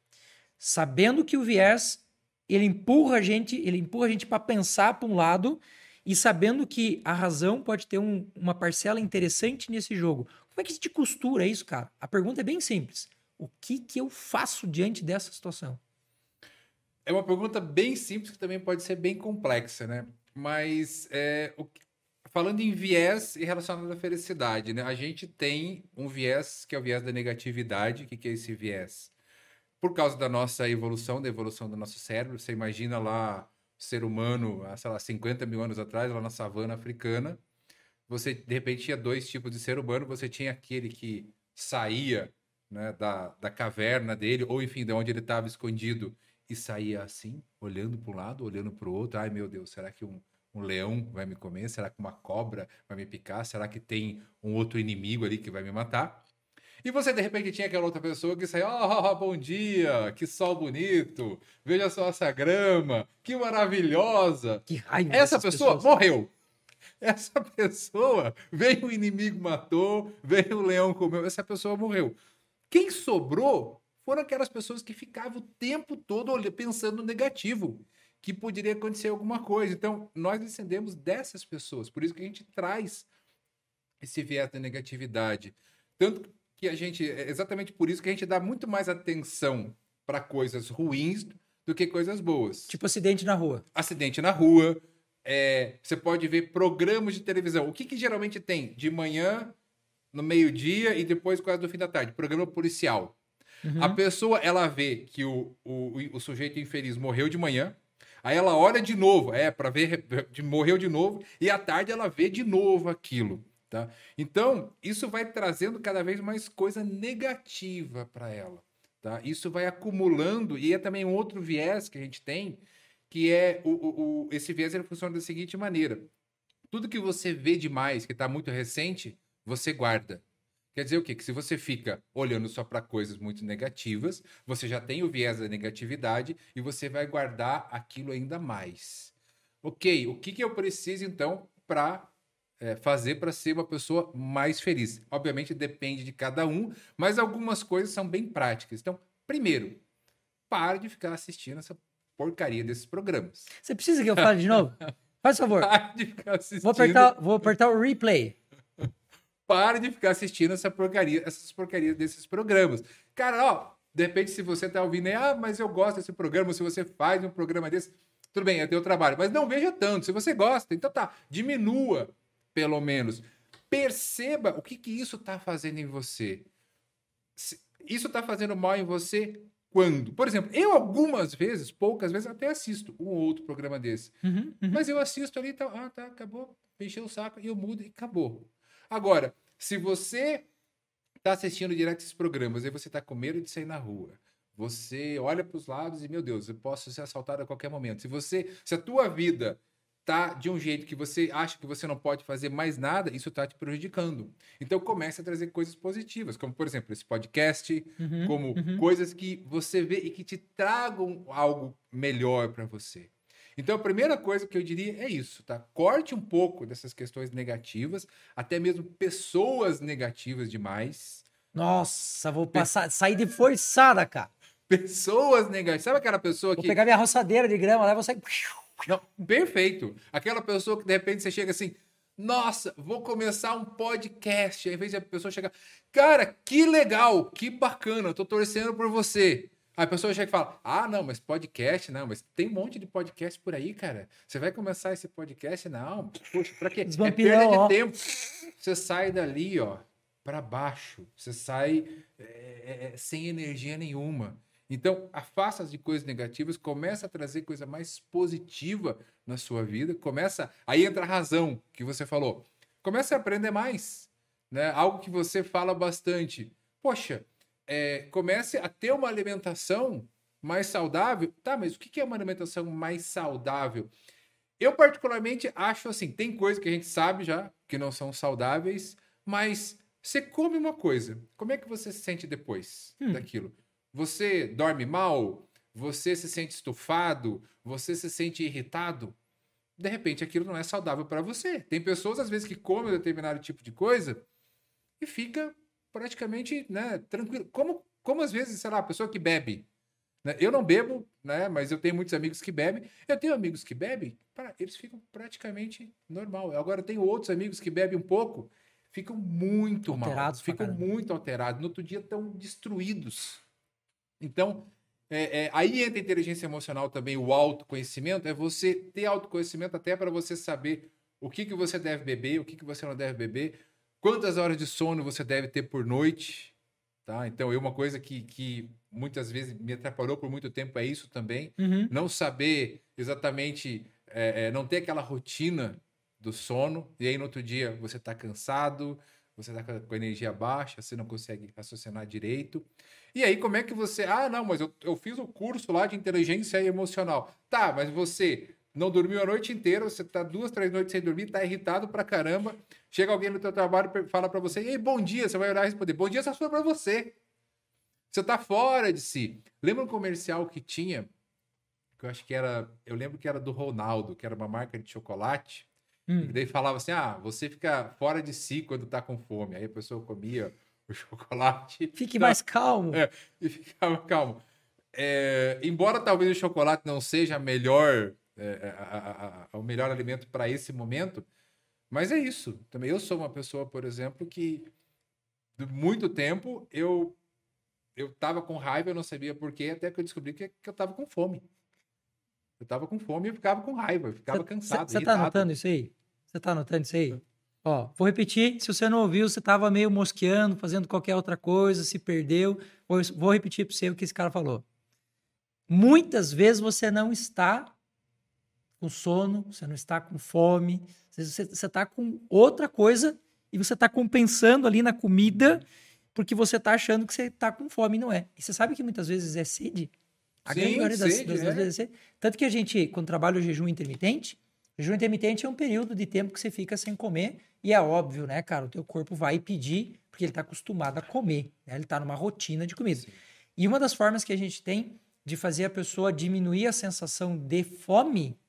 Sabendo que o viés, ele empurra a gente, ele empurra a gente para pensar para um lado e sabendo que a razão pode ter um- uma parcela interessante nesse jogo. Como é que se costura isso, cara? A pergunta é bem simples. O que que eu faço diante dessa situação?
É uma pergunta bem simples que também pode ser bem complexa, né? Mas é, o falando em viés e relacionado à felicidade, né? A gente tem um viés que é o viés da negatividade. O que, que é esse viés? Por causa da nossa evolução, da evolução do nosso cérebro, você imagina lá ser humano, há, sei lá, 50 mil anos atrás, lá na savana africana, você de repente tinha dois tipos de ser humano. Você tinha aquele que saía né, da, da caverna dele, ou enfim, de onde ele estava escondido, e saía assim, olhando para um lado, olhando para o outro. Ai meu Deus, será que um, um leão vai me comer? Será que uma cobra vai me picar? Será que tem um outro inimigo ali que vai me matar? E você, de repente, tinha aquela outra pessoa que saía, oh, bom dia, que sol bonito, veja só essa grama, que maravilhosa.
Que raiva
Essa pessoa
pessoas.
morreu. Essa pessoa, veio o inimigo, matou, veio o leão, comeu, essa pessoa morreu. Quem sobrou foram aquelas pessoas que ficavam o tempo todo pensando no negativo, que poderia acontecer alguma coisa. Então, nós descendemos dessas pessoas, por isso que a gente traz esse viés da negatividade. Tanto que a gente, é exatamente por isso que a gente dá muito mais atenção para coisas ruins do que coisas boas
Tipo acidente na rua.
acidente na rua. é, você pode ver programas de televisão. O que, que geralmente tem? De manhã, no meio-dia e depois quase no fim da tarde. Programa policial.
Uhum.
A pessoa, ela vê que o, o, o sujeito infeliz morreu de manhã. Aí ela olha de novo, é, para ver, de, morreu de novo. E à tarde ela vê de novo aquilo. Tá? Então, isso vai trazendo cada vez mais coisa negativa para ela. Tá? Isso vai acumulando, e é também um outro viés que a gente tem, que é o, o, o- esse viés ele funciona da seguinte maneira: tudo que você vê demais, que está muito recente, você guarda. Quer dizer o quê? Que se você fica olhando só para coisas muito negativas, você já tem o viés da negatividade e você vai guardar aquilo ainda mais. Ok, o que, que eu preciso então para fazer para ser uma pessoa mais feliz? Obviamente depende de cada um, mas algumas coisas são bem práticas. Então, primeiro, pare de ficar assistindo essa porcaria desses programas.
Você precisa que eu fale de novo? Faz favor.
Pare de ficar assistindo.
Vou apertar, vou apertar o replay.
Pare de ficar assistindo essa porcaria, essas porcarias desses programas. Cara, ó, de repente, se você tá ouvindo aí, ah, mas eu gosto desse programa, se você faz um programa desse, tudo bem, é teu trabalho, mas não veja tanto. Se você gosta, então tá, diminua, pelo menos. Perceba o que, que isso tá fazendo em você. Isso tá fazendo mal em você quando? Por exemplo, eu algumas vezes, poucas vezes, até assisto um ou outro programa desse.
Uhum, uhum.
Mas eu assisto ali e tal. Ah, tá, acabou. Encheu o saco e eu mudo e acabou. Agora, se você tá assistindo direto esses programas e você tá com medo de sair na rua, você olha para os lados e, meu Deus, eu posso ser assaltado a qualquer momento. Se você, se a tua vida tá de um jeito que você acha que você não pode fazer mais nada, isso tá te prejudicando. Então comece a trazer coisas positivas, como por exemplo esse podcast,
Uhum,
como
uhum.
coisas que você vê e que te tragam algo melhor para você. Então a primeira coisa que eu diria é isso, tá? Corte um pouco dessas questões negativas, até mesmo pessoas negativas demais.
Nossa, vou passar, sair de forçada, cara.
Pessoas negativas. Sabe aquela pessoa
Vou
que
pegar minha roçadeira de grama lá e vou sair.
Não, perfeito. Aquela pessoa que de repente você chega assim, nossa, vou começar um podcast. Aí, Às vezes a pessoa chega, cara, que legal, que bacana, eu tô torcendo por você. Aí a pessoa chega e fala, ah, não, mas podcast, não, mas tem um monte de podcast por aí, cara. Você vai começar esse podcast? Não, poxa, pra quê? É perda de
ó.
tempo. Você sai dali, ó, pra baixo. Você sai é, é, é, sem energia nenhuma. Então, afasta de coisas negativas, começa a trazer coisa mais positiva na sua vida, começa, aí entra a razão que você falou. Começa a aprender mais, né? Algo que você fala bastante. Poxa, é, comece a ter uma alimentação mais saudável. Tá, mas o que que é uma alimentação mais saudável? Eu particularmente acho assim, tem coisas que a gente sabe já que não são saudáveis, mas você come uma coisa, como é que você se sente depois
Hum.
daquilo? Você dorme mal? Você se sente estufado? Você se sente irritado? De repente aquilo não é saudável para você. Tem pessoas às vezes que comem determinado tipo de coisa e fica praticamente, né, tranquilo. Como como às vezes, sei lá, a pessoa que bebe, né? Eu não bebo, né? Mas eu tenho muitos amigos que bebem. Eu tenho amigos que bebem, para, eles ficam praticamente normal. Agora eu tenho outros amigos que bebem um pouco, ficam muito mal,
Alterados pra
ficam muito alterados. No outro dia estão destruídos. Então, é, é, aí entra a inteligência emocional também, o autoconhecimento. É você ter autoconhecimento até para você saber o que, que você deve beber, o que, que você não deve beber, quantas horas de sono você deve ter por noite. Tá? Então, eu, uma coisa que, que muitas vezes me atrapalhou por muito tempo é isso também.
Uhum.
Não saber exatamente, é, é, não ter aquela rotina do sono, e aí no outro dia você está cansado, você está com energia baixa, você não consegue raciocinar direito. E aí, como é que você. Ah, não, mas eu, eu fiz o curso lá de inteligência emocional. Tá, mas você não dormiu a noite inteira, você tá duas, três noites sem dormir, tá irritado pra caramba. Chega alguém no teu trabalho fala pra você, ei, bom dia, você vai olhar e responder, bom dia, só foi pra você. Você tá fora de si. Lembra um comercial que tinha, que eu acho que era, eu lembro que era do Ronaldo, que era uma marca de chocolate,
Hum.
e daí falava assim, ah, você fica fora de si quando tá com fome. Aí a pessoa comia o chocolate
Fique mais calmo.
É. e ficava calmo. É, embora talvez o chocolate não seja melhor, é, a- a- a- o melhor alimento para esse momento, mas é isso. Também eu sou uma pessoa, por exemplo, que de muito tempo eu eu tava com raiva, eu não sabia por quê, até que eu descobri que, que eu tava com fome. Eu tava com fome e eu ficava com raiva, eu ficava cansado,
Você tá anotando isso aí? Você tá anotando isso aí? Ó, vou repetir. Se você não ouviu, você tava meio mosqueando, fazendo qualquer outra coisa, se perdeu. Vou, vou repetir para você o que esse cara falou. Muitas vezes você não está com sono, você não está com fome, você, está com outra coisa e você está compensando ali na comida porque você está achando que você está com fome e não é. E você sabe que muitas vezes é sede? A
Sim,
grande maioria das,
sede,
das- das
é.
vezes é sede. Tanto que a gente, quando trabalha o jejum intermitente, jejum intermitente é um período de tempo que você fica sem comer e é óbvio, né, cara? O teu corpo vai pedir porque ele está acostumado a comer, né? ele está numa rotina de comida.
Sim.
E uma das formas que a gente tem de fazer a pessoa diminuir a sensação de fome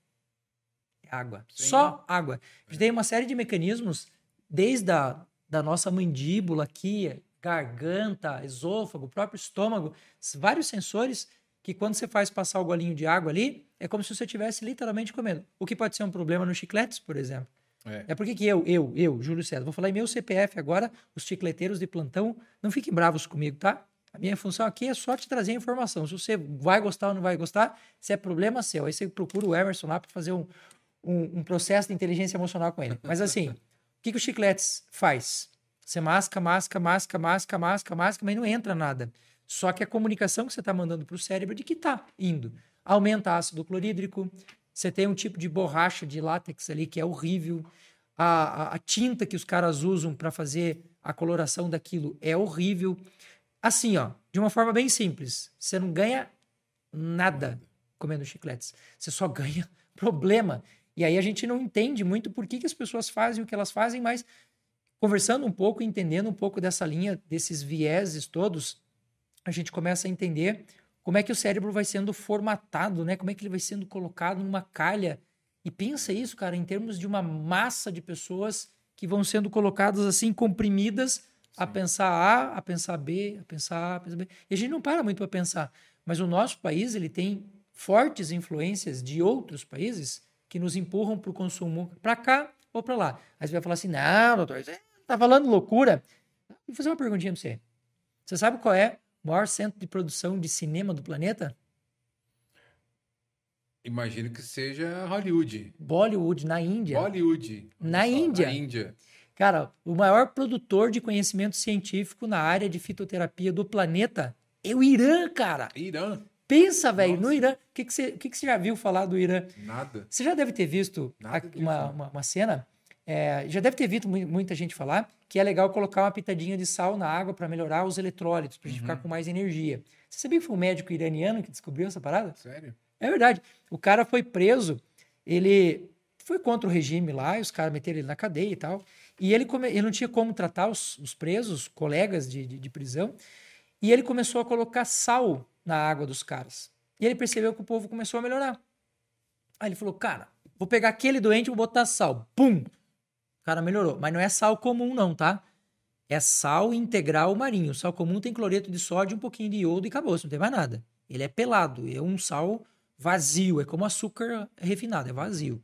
é água.
Sim.
Só água. A gente tem uma série de mecanismos, desde a da nossa mandíbula aqui, garganta, esôfago, próprio estômago, vários sensores que quando você faz passar o golinho de água ali, é como se você estivesse literalmente comendo. O que pode ser um problema nos chicletes, por exemplo.
É.
É porque que eu, eu, eu, Júlio César, vou falar em meu CPF agora, os chicleteiros de plantão, não fiquem bravos comigo, tá? A minha função aqui é só te trazer informação. Se você vai gostar ou não vai gostar, se é problema seu. Aí você procura o Emerson lá para fazer um, um, um processo de inteligência emocional com ele. Mas assim, o que, que o chicletes faz? Você masca, masca, masca, masca, masca, masca, mas não entra nada. Só que a comunicação que você está mandando para o cérebro é de que está indo. Aumenta ácido clorídrico, você tem um tipo de borracha de látex ali que é horrível. A, a, a tinta que os caras usam para fazer a coloração daquilo é horrível. Assim, ó, de uma forma bem simples, você não ganha nada comendo chicletes. Você só ganha problema. E aí a gente não entende muito por que, que as pessoas fazem o que elas fazem, mas conversando um pouco, entendendo um pouco dessa linha, desses vieses todos, a gente começa a entender como é que o cérebro vai sendo formatado, né? Como é que ele vai sendo colocado numa calha. E pensa isso, cara, em termos de uma massa de pessoas que vão sendo colocadas assim, comprimidas Sim. a pensar A, a pensar B, a pensar A, a pensar B. E a gente não para muito para pensar. Mas o nosso país, ele tem fortes influências de outros países que nos empurram para o consumo para cá ou para lá. Aí você vai falar assim, não, doutor, você tá falando loucura. Vou fazer uma perguntinha para você. Você sabe qual é maior centro de produção de cinema do planeta?
Imagino que seja Hollywood.
Bollywood, na Índia.
Hollywood.
Na Índia.
Na Índia.
Cara, o maior produtor de conhecimento científico na área de fitoterapia do planeta é o Irã, cara.
Irã.
Pensa, velho, no Irã. O que, que, você, que, que você já viu falar do Irã?
Nada.
Você já deve ter visto uma, uma, uma, cena, é, já deve ter visto muita gente falar que é legal colocar uma pitadinha de sal na água para melhorar os eletrólitos, para a gente uhum. ficar com mais energia. Você sabia que foi um médico iraniano que descobriu essa parada?
Sério?
É verdade. O cara foi preso, ele foi contra o regime lá, e os caras meteram ele na cadeia e tal. E ele, come, ele não tinha como tratar os, os presos, colegas de, de, de prisão, e ele começou a colocar sal na água dos caras. E ele percebeu que o povo começou a melhorar. Aí ele falou: Cara, vou pegar aquele doente e vou botar sal. Pum! Cara melhorou. Mas não é sal comum, não, tá? É sal integral marinho. O sal comum tem cloreto de sódio, um pouquinho de iodo e acabou, não tem mais nada. Ele é pelado, é um sal vazio, é como açúcar refinado, é vazio.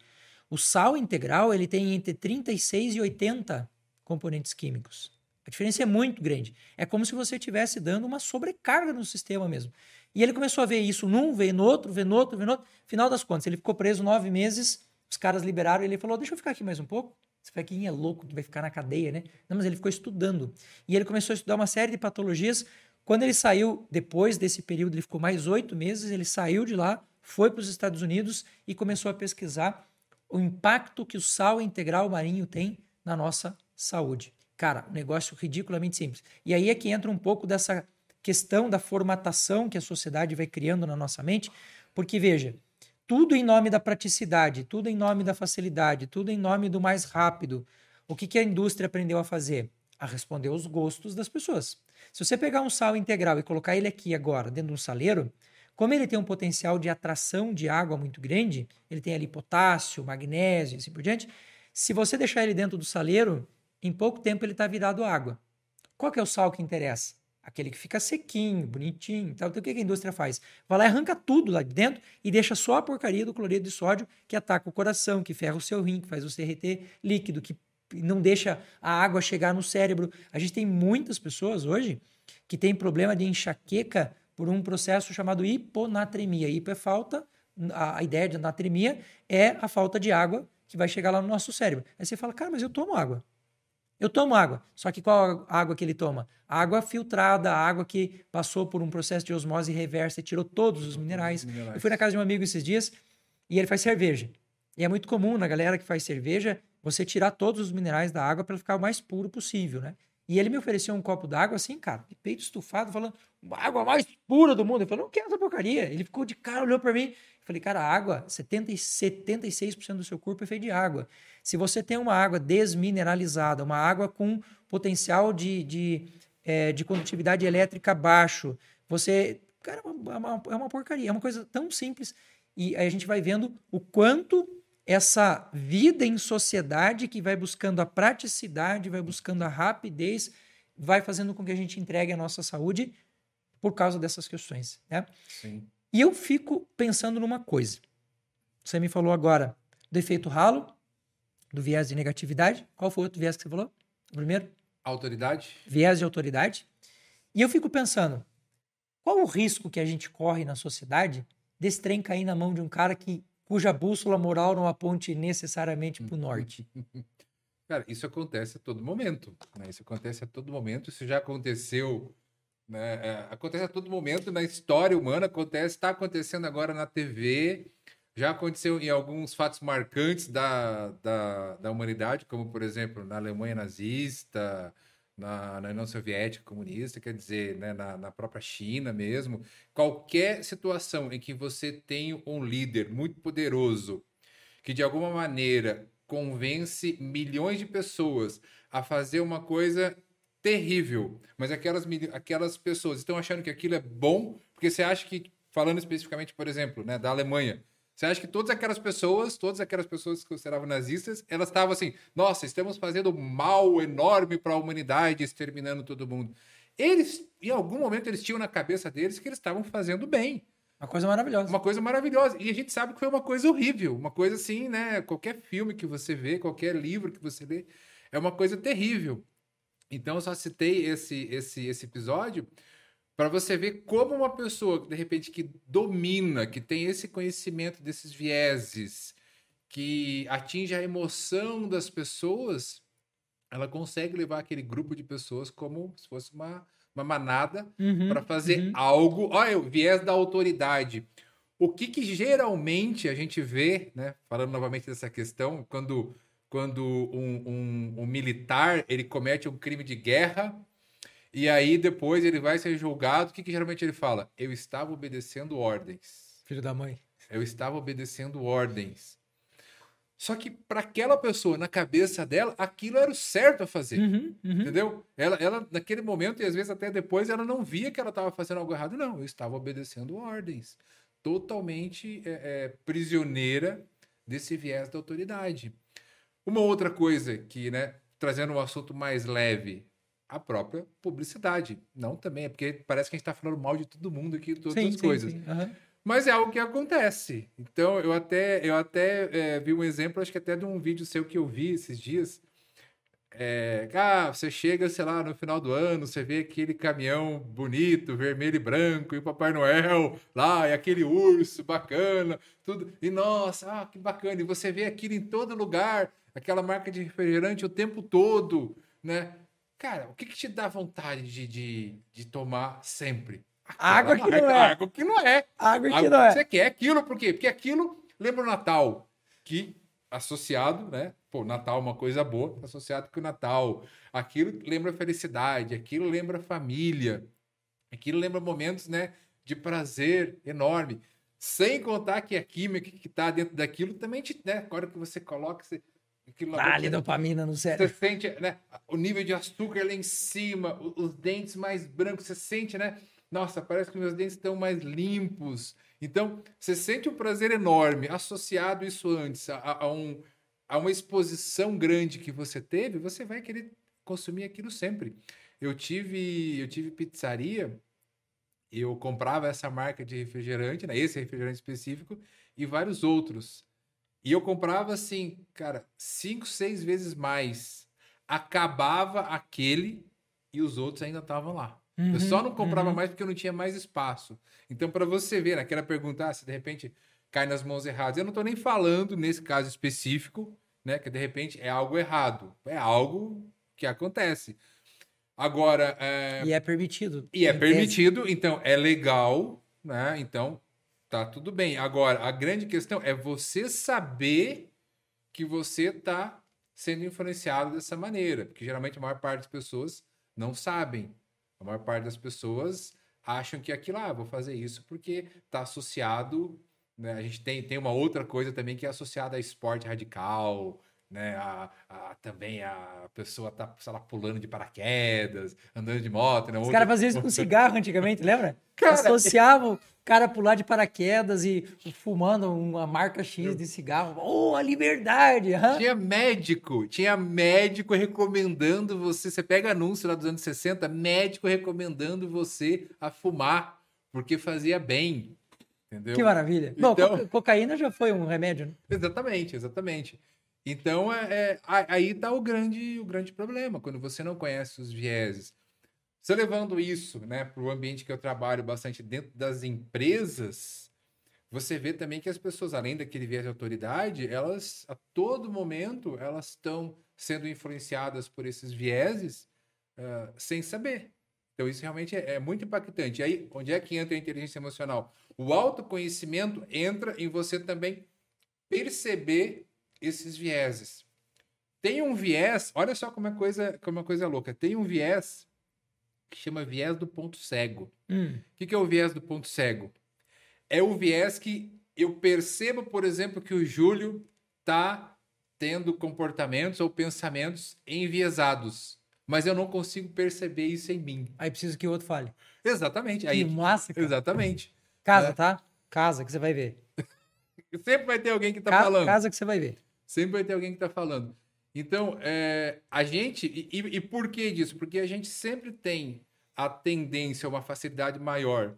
O sal integral ele tem entre 36 e 80 componentes químicos. A diferença é muito grande. É como se você estivesse dando uma sobrecarga no sistema mesmo. E ele começou a ver isso num, ver no outro, ver no outro, ver no outro. Final das contas, ele ficou preso nove meses, os caras liberaram ele falou: Deixa eu ficar aqui mais um pouco. Você vai quem é louco que vai ficar na cadeia, né? Não, mas ele ficou estudando. E ele começou a estudar uma série de patologias. Quando ele saiu, depois desse período, ele ficou mais oito meses, ele saiu de lá, foi para os Estados Unidos e começou a pesquisar o impacto que o sal integral marinho tem na nossa saúde. Cara, um negócio ridiculamente simples. E aí é que entra um pouco dessa questão da formatação que a sociedade vai criando na nossa mente, porque veja, tudo em nome da praticidade, tudo em nome da facilidade, tudo em nome do mais rápido. O que, que a indústria aprendeu a fazer? A responder aos gostos das pessoas. Se você pegar um sal integral e colocar ele aqui agora, dentro de um saleiro, como ele tem um potencial de atração de água muito grande, ele tem ali potássio, magnésio e assim por diante. Se você deixar ele dentro do saleiro, em pouco tempo ele está virado água. Qual que é o sal que interessa? Aquele que fica sequinho, bonitinho. Então, o que a indústria faz? Vai lá e arranca tudo lá de dentro e deixa só a porcaria do cloreto de sódio que ataca o coração, que ferra o seu rim, que faz você derreter líquido, que não deixa a água chegar no cérebro. A gente tem muitas pessoas hoje que têm problema de enxaqueca por um processo chamado hiponatremia. Hipo é falta, a, ideia de natremia é a falta de água que vai chegar lá no nosso cérebro. Aí você fala, cara, mas eu tomo água. Eu tomo água. Só que qual água que ele toma? Água filtrada, água que passou por um processo de osmose reversa e tirou todos os minerais. minerais. Eu fui na casa de um amigo esses dias e ele faz cerveja. E é muito comum na galera que faz cerveja você tirar todos os minerais da água para ficar o mais puro possível, né? E ele me ofereceu um copo d'água assim, cara, de peito estufado, falando, água mais pura do mundo. Eu falei, não quero essa porcaria. Ele ficou de cara, olhou para mim. Eu falei, cara, água, 70, 76% do seu corpo é feito de água. Se você tem uma água desmineralizada, uma água com potencial de, de, é, de condutividade elétrica baixo, você. Cara, é uma, é uma porcaria, é uma coisa tão simples. E aí a gente vai vendo o quanto essa vida em sociedade que vai buscando a praticidade, vai buscando a rapidez, vai fazendo com que a gente entregue a nossa saúde por causa dessas questões. Né?
Sim.
E eu fico pensando numa coisa. Você me falou agora do efeito ralo, do viés de negatividade. Qual foi o outro viés que você falou? O primeiro?
Autoridade.
Viés de autoridade. E eu fico pensando, qual o risco que a gente corre na sociedade desse trem cair na mão de um cara que cuja bússola moral não aponte necessariamente para o norte?
Cara, isso acontece a todo momento. Né? Isso acontece a todo momento. Isso já aconteceu né? É, acontece a todo momento na história humana, acontece, está acontecendo agora na TV, já aconteceu em alguns fatos marcantes da, da, da humanidade, como, por exemplo, na Alemanha nazista, na, na União Soviética comunista, quer dizer, né, na, na própria China mesmo. Qualquer situação em que você tem um líder muito poderoso que de alguma maneira convence milhões de pessoas a fazer uma coisa terrível, mas aquelas, aquelas pessoas estão achando que aquilo é bom, porque você acha que, falando especificamente, por exemplo, né, da Alemanha, você acha que todas aquelas pessoas, todas aquelas pessoas que consideravam nazistas, elas estavam assim, nossa, estamos fazendo mal enorme para a humanidade, exterminando todo mundo. Eles, em algum momento, eles tinham na cabeça deles que eles estavam fazendo bem.
Uma coisa maravilhosa.
Uma coisa maravilhosa. E a gente sabe que foi uma coisa horrível. Uma coisa assim, né? Qualquer filme que você vê, qualquer livro que você lê, é uma coisa terrível. Então, eu só citei esse, esse, esse episódio para você ver como uma pessoa, de repente, que domina, que tem esse conhecimento desses vieses, que atinge a emoção das pessoas, ela consegue levar aquele grupo de pessoas como se fosse uma, uma manada uhum, para fazer uhum. algo. Olha, o viés da autoridade. O que, que geralmente a gente vê, né, falando novamente dessa questão, quando, quando um, um, um militar ele comete um crime de guerra e aí depois ele vai ser julgado. O que, que geralmente ele fala? Eu estava obedecendo ordens.
Filho da mãe.
Eu estava obedecendo ordens. Só que para aquela pessoa, na cabeça dela, aquilo era o certo a fazer. Uhum, uhum. Entendeu? Ela, ela, naquele momento, e às vezes até depois, ela não via que ela estava fazendo algo errado. Não, eu estava obedecendo ordens. Totalmente é, é, prisioneira desse viés da autoridade. Uma outra coisa que, né, trazendo um assunto mais leve, a própria publicidade. Não também, é porque parece que a gente está falando mal de todo mundo aqui, todas sim, as sim, coisas. Sim. Uhum. Mas é algo que acontece. Então, eu até, eu até é, vi um exemplo, acho que até de um vídeo seu que eu vi esses dias. É, ah, você chega, sei lá, no final do ano, você vê aquele caminhão bonito, vermelho e branco, e o Papai Noel lá, e aquele urso bacana, tudo. E nossa, ah, que bacana. E você vê aquilo em todo lugar, aquela marca de refrigerante o tempo todo, né? Cara, o que, que te dá vontade de, de, de tomar sempre?
Água que não é.
Água que não é.
Água que não é.
Você quer aquilo, por quê? Porque aquilo lembra o Natal, que associado, né? Pô, Natal é uma coisa boa, associado com o Natal. Aquilo lembra felicidade, aquilo lembra família, aquilo lembra momentos, né, de prazer enorme. Sem contar que a química que está dentro daquilo também te, né, agora que você coloca, você,
aquilo vale dopamina no cérebro.
Você sente, né, o nível de açúcar lá em cima, os dentes mais brancos, você sente, né, nossa, parece que meus dentes estão mais limpos. Então, você sente um prazer enorme associado isso antes a, a, um, a uma exposição grande que você teve, você vai querer consumir aquilo sempre. Eu tive, eu tive pizzaria, eu comprava essa marca de refrigerante, né, esse refrigerante específico, e vários outros. E eu comprava assim, cara, cinco, seis vezes mais. Acabava aquele e os outros ainda estavam lá. Uhum, eu só não comprava uhum. mais porque eu não tinha mais espaço. Então, para você ver, naquela né, pergunta, ah, se de repente cai nas mãos erradas, eu não estou nem falando nesse caso específico, né? Que de repente é algo errado. É algo que acontece. Agora. É...
E é permitido.
E é permitido, então é legal, né? Então tá tudo bem. Agora, a grande questão é você saber que você está sendo influenciado dessa maneira. Porque geralmente a maior parte das pessoas não sabem. A maior parte das pessoas acham que aquilo, ah, vou fazer isso porque está associado. Né? A gente tem, tem uma outra coisa também que é associada a esporte radical, né? A, a, também a pessoa tá, sei lá, pulando de paraquedas, andando de moto. Né?
Os caras faziam isso com cigarro antigamente, lembra? Cara, Associavam o cara pular de paraquedas e fumando uma marca X de cigarro. Oh, a liberdade!
Tinha médico, tinha médico recomendando você. Você pega anúncio lá dos anos 60, médico recomendando você a fumar, porque fazia bem. Entendeu?
Que maravilha. Então... Bom, cocaína já foi um remédio, né?
Exatamente, exatamente. Então, é, é aí está o grande, o grande problema, quando você não conhece os vieses. Você levando isso né, para o ambiente que eu trabalho bastante dentro das empresas, você vê também que as pessoas, além daquele viés de autoridade, elas, a todo momento, elas estão sendo influenciadas por esses vieses uh, sem saber. Então, isso realmente é, é, muito impactante. E aí, onde é que entra a inteligência emocional? O autoconhecimento entra em você também perceber esses vieses. Tem um viés, olha só como é coisa, como é coisa louca. Tem um viés que chama viés do ponto cego. Hum. O que, que é o viés do ponto cego? É o viés que eu percebo, por exemplo, que o Júlio tá tendo comportamentos ou pensamentos enviesados, mas eu não consigo perceber isso em mim.
Aí preciso que o outro fale.
Exatamente.
Que
Aí,
massa, cara.
exatamente.
Casa,
É.
tá? Casa que você vai ver.
Sempre vai ter alguém que tá
Ca-
falando.
Casa que você vai ver.
Sempre vai ter alguém que está falando. Então, é, a gente. E, e- por que disso? Porque a gente sempre tem a tendência, uma facilidade maior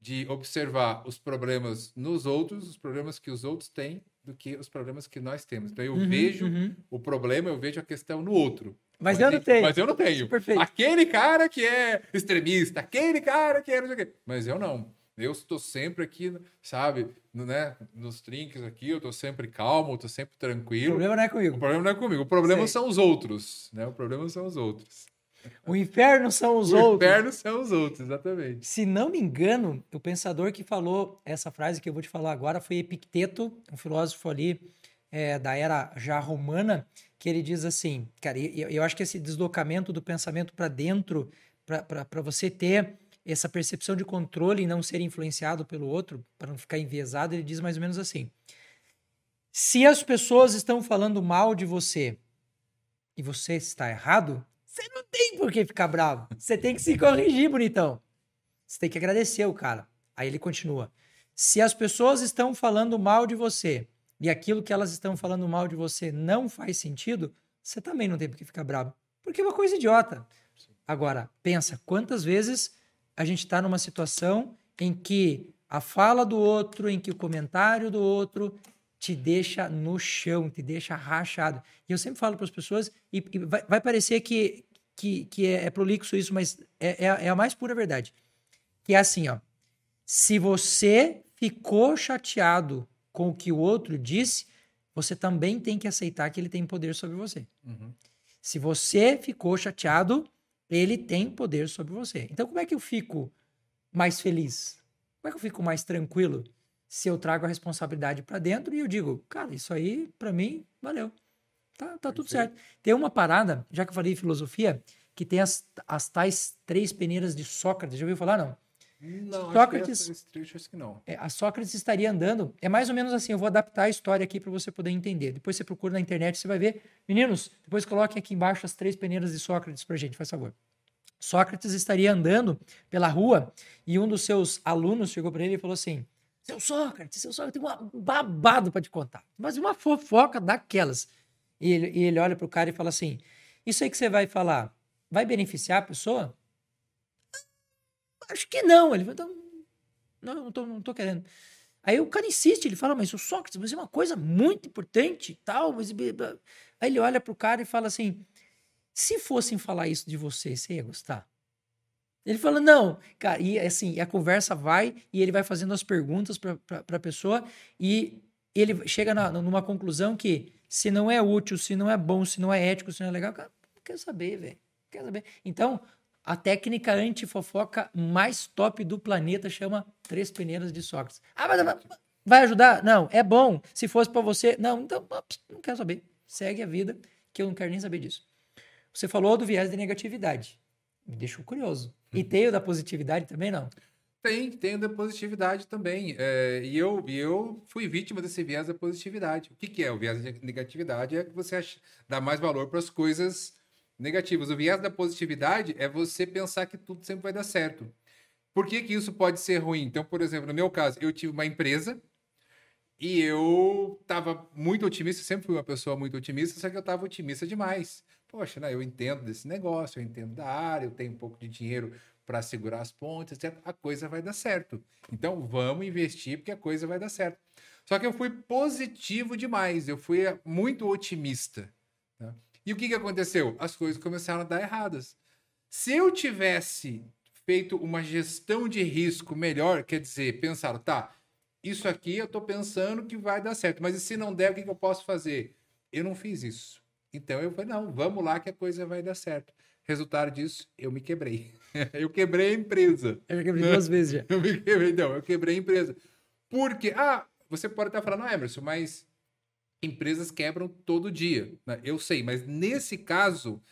de observar os problemas nos outros, os problemas que os outros têm, do que os problemas que nós temos. Então, eu
Uhum,
vejo
uhum.
o problema, eu vejo a questão no outro.
Mas, eu não tenho.
Mas eu não tenho.
Perfeito.
Aquele cara que é extremista, aquele cara que é não sei o quê. Mas eu não. Eu estou sempre aqui, sabe, no, né, nos trinques aqui, eu estou sempre calmo, eu estou sempre
O
tranquilo.
problema não é
O
comigo.
problema não é comigo, o problema
Sei.
são os outros, né? O problema são os outros.
O inferno são os
o
outros.
inferno são os outros, exatamente.
Se não me engano, o pensador que falou essa frase que eu vou te falar agora foi Epicteto, um filósofo ali é, da era já romana, que ele diz assim, cara, eu, eu acho que esse deslocamento do pensamento para dentro, para você ter essa percepção de controle e não ser influenciado pelo outro, para não ficar enviesado, ele diz mais ou menos assim: se as pessoas estão falando mal de você e você está errado, você não tem por que ficar bravo. Você tem que se corrigir, bonitão. Você tem que agradecer o cara. Aí ele continua. Se as pessoas estão falando mal de você e aquilo que elas estão falando mal de você não faz sentido, você também não tem por que ficar bravo. Porque é uma coisa idiota. Agora, pensa, quantas vezes a gente está numa situação em que a fala do outro, em que o comentário do outro te deixa no chão, te deixa rachado. E eu sempre falo para as pessoas, e, e vai, vai parecer que, que, que é, é prolixo isso, mas é, é, a- é a mais pura verdade. Que é assim, ó. Se você ficou chateado com o que o outro disse, você também tem que aceitar que ele tem poder sobre você.
Uhum.
Se você ficou chateado, ele tem poder sobre você. Então, como é que eu fico mais feliz? Como é que eu fico mais tranquilo se eu trago a responsabilidade para dentro e eu digo, cara, isso aí, para mim, valeu. Tá, tá tudo certo. Tem uma parada, já que eu falei em filosofia, que tem as, as tais três peneiras de Sócrates. Já ouviu falar, não?
Não,
Sócrates-
acho que trecho acho que não.
É, a Sócrates estaria andando. É mais ou menos assim. Eu vou adaptar a história aqui para você poder entender. Depois você procura na internet, você vai ver. Meninos, depois coloquem aqui embaixo as três peneiras de Sócrates para gente, faz favor. Sócrates estaria andando pela rua e um dos seus alunos chegou para ele e falou assim: Seu Sócrates, seu Sócrates, tem um babado para te contar. Mas uma fofoca daquelas. E ele, e ele olha para o cara e fala assim: Isso aí que você vai falar vai beneficiar a pessoa? Acho que não. Ele falou: então, não, não tô, não tô querendo. Aí o cara insiste, ele fala, mas o Sócrates, mas é uma coisa muito importante tal. Mas... Aí ele olha pro cara e fala assim: se fossem falar isso de você, você ia gostar? Ele fala, não, cara, e assim, a conversa vai e ele vai fazendo as perguntas para a pessoa e ele chega na- numa conclusão que se não é útil, se não é bom, se não é ético, se não é legal, cara, não quero saber, velho. não Quero saber. Então, a técnica antifofoca mais top do planeta chama Três Peneiras de Sócrates. Ah, mas mas- vai ajudar? Não, é bom. Se fosse para você, não, então não quero saber. Segue a vida, que eu não quero nem saber disso. Você falou do viés de negatividade. Me deixou curioso. E tem o da positividade também, não?
Tem, tem o da positividade também. É, e, eu, eu fui vítima desse viés da positividade. O que, que é o viés da negatividade? É que você acha, dá mais valor para as coisas negativas. O viés da positividade é você pensar que tudo sempre vai dar certo. Por que, que isso pode ser ruim? Então, por exemplo, no meu caso, eu tive uma empresa e eu estava muito otimista, sempre fui uma pessoa muito otimista, só que eu estava otimista demais. Poxa, né, eu entendo desse negócio, eu entendo da área, eu tenho um pouco de dinheiro para segurar as pontas, etc. A coisa vai dar certo. Então, vamos investir porque a coisa vai dar certo. Só que eu fui positivo demais, eu fui muito otimista. tá? E o que, que aconteceu? As coisas começaram a dar erradas. Se eu tivesse feito uma gestão de risco melhor, quer dizer, pensaram, tá, isso aqui eu tô pensando que vai dar certo, mas e se não der, o que, que eu posso fazer? Eu não fiz isso. Então eu falei, não, vamos lá que a coisa vai dar certo. Resultado disso, eu me quebrei. eu quebrei a empresa.
Eu já quebrei duas vezes já.
Eu me quebrei, não, eu quebrei a empresa. Porque, ah, você pode estar falando, ah, Emerson, mas empresas quebram todo dia. né? Eu sei, mas nesse caso,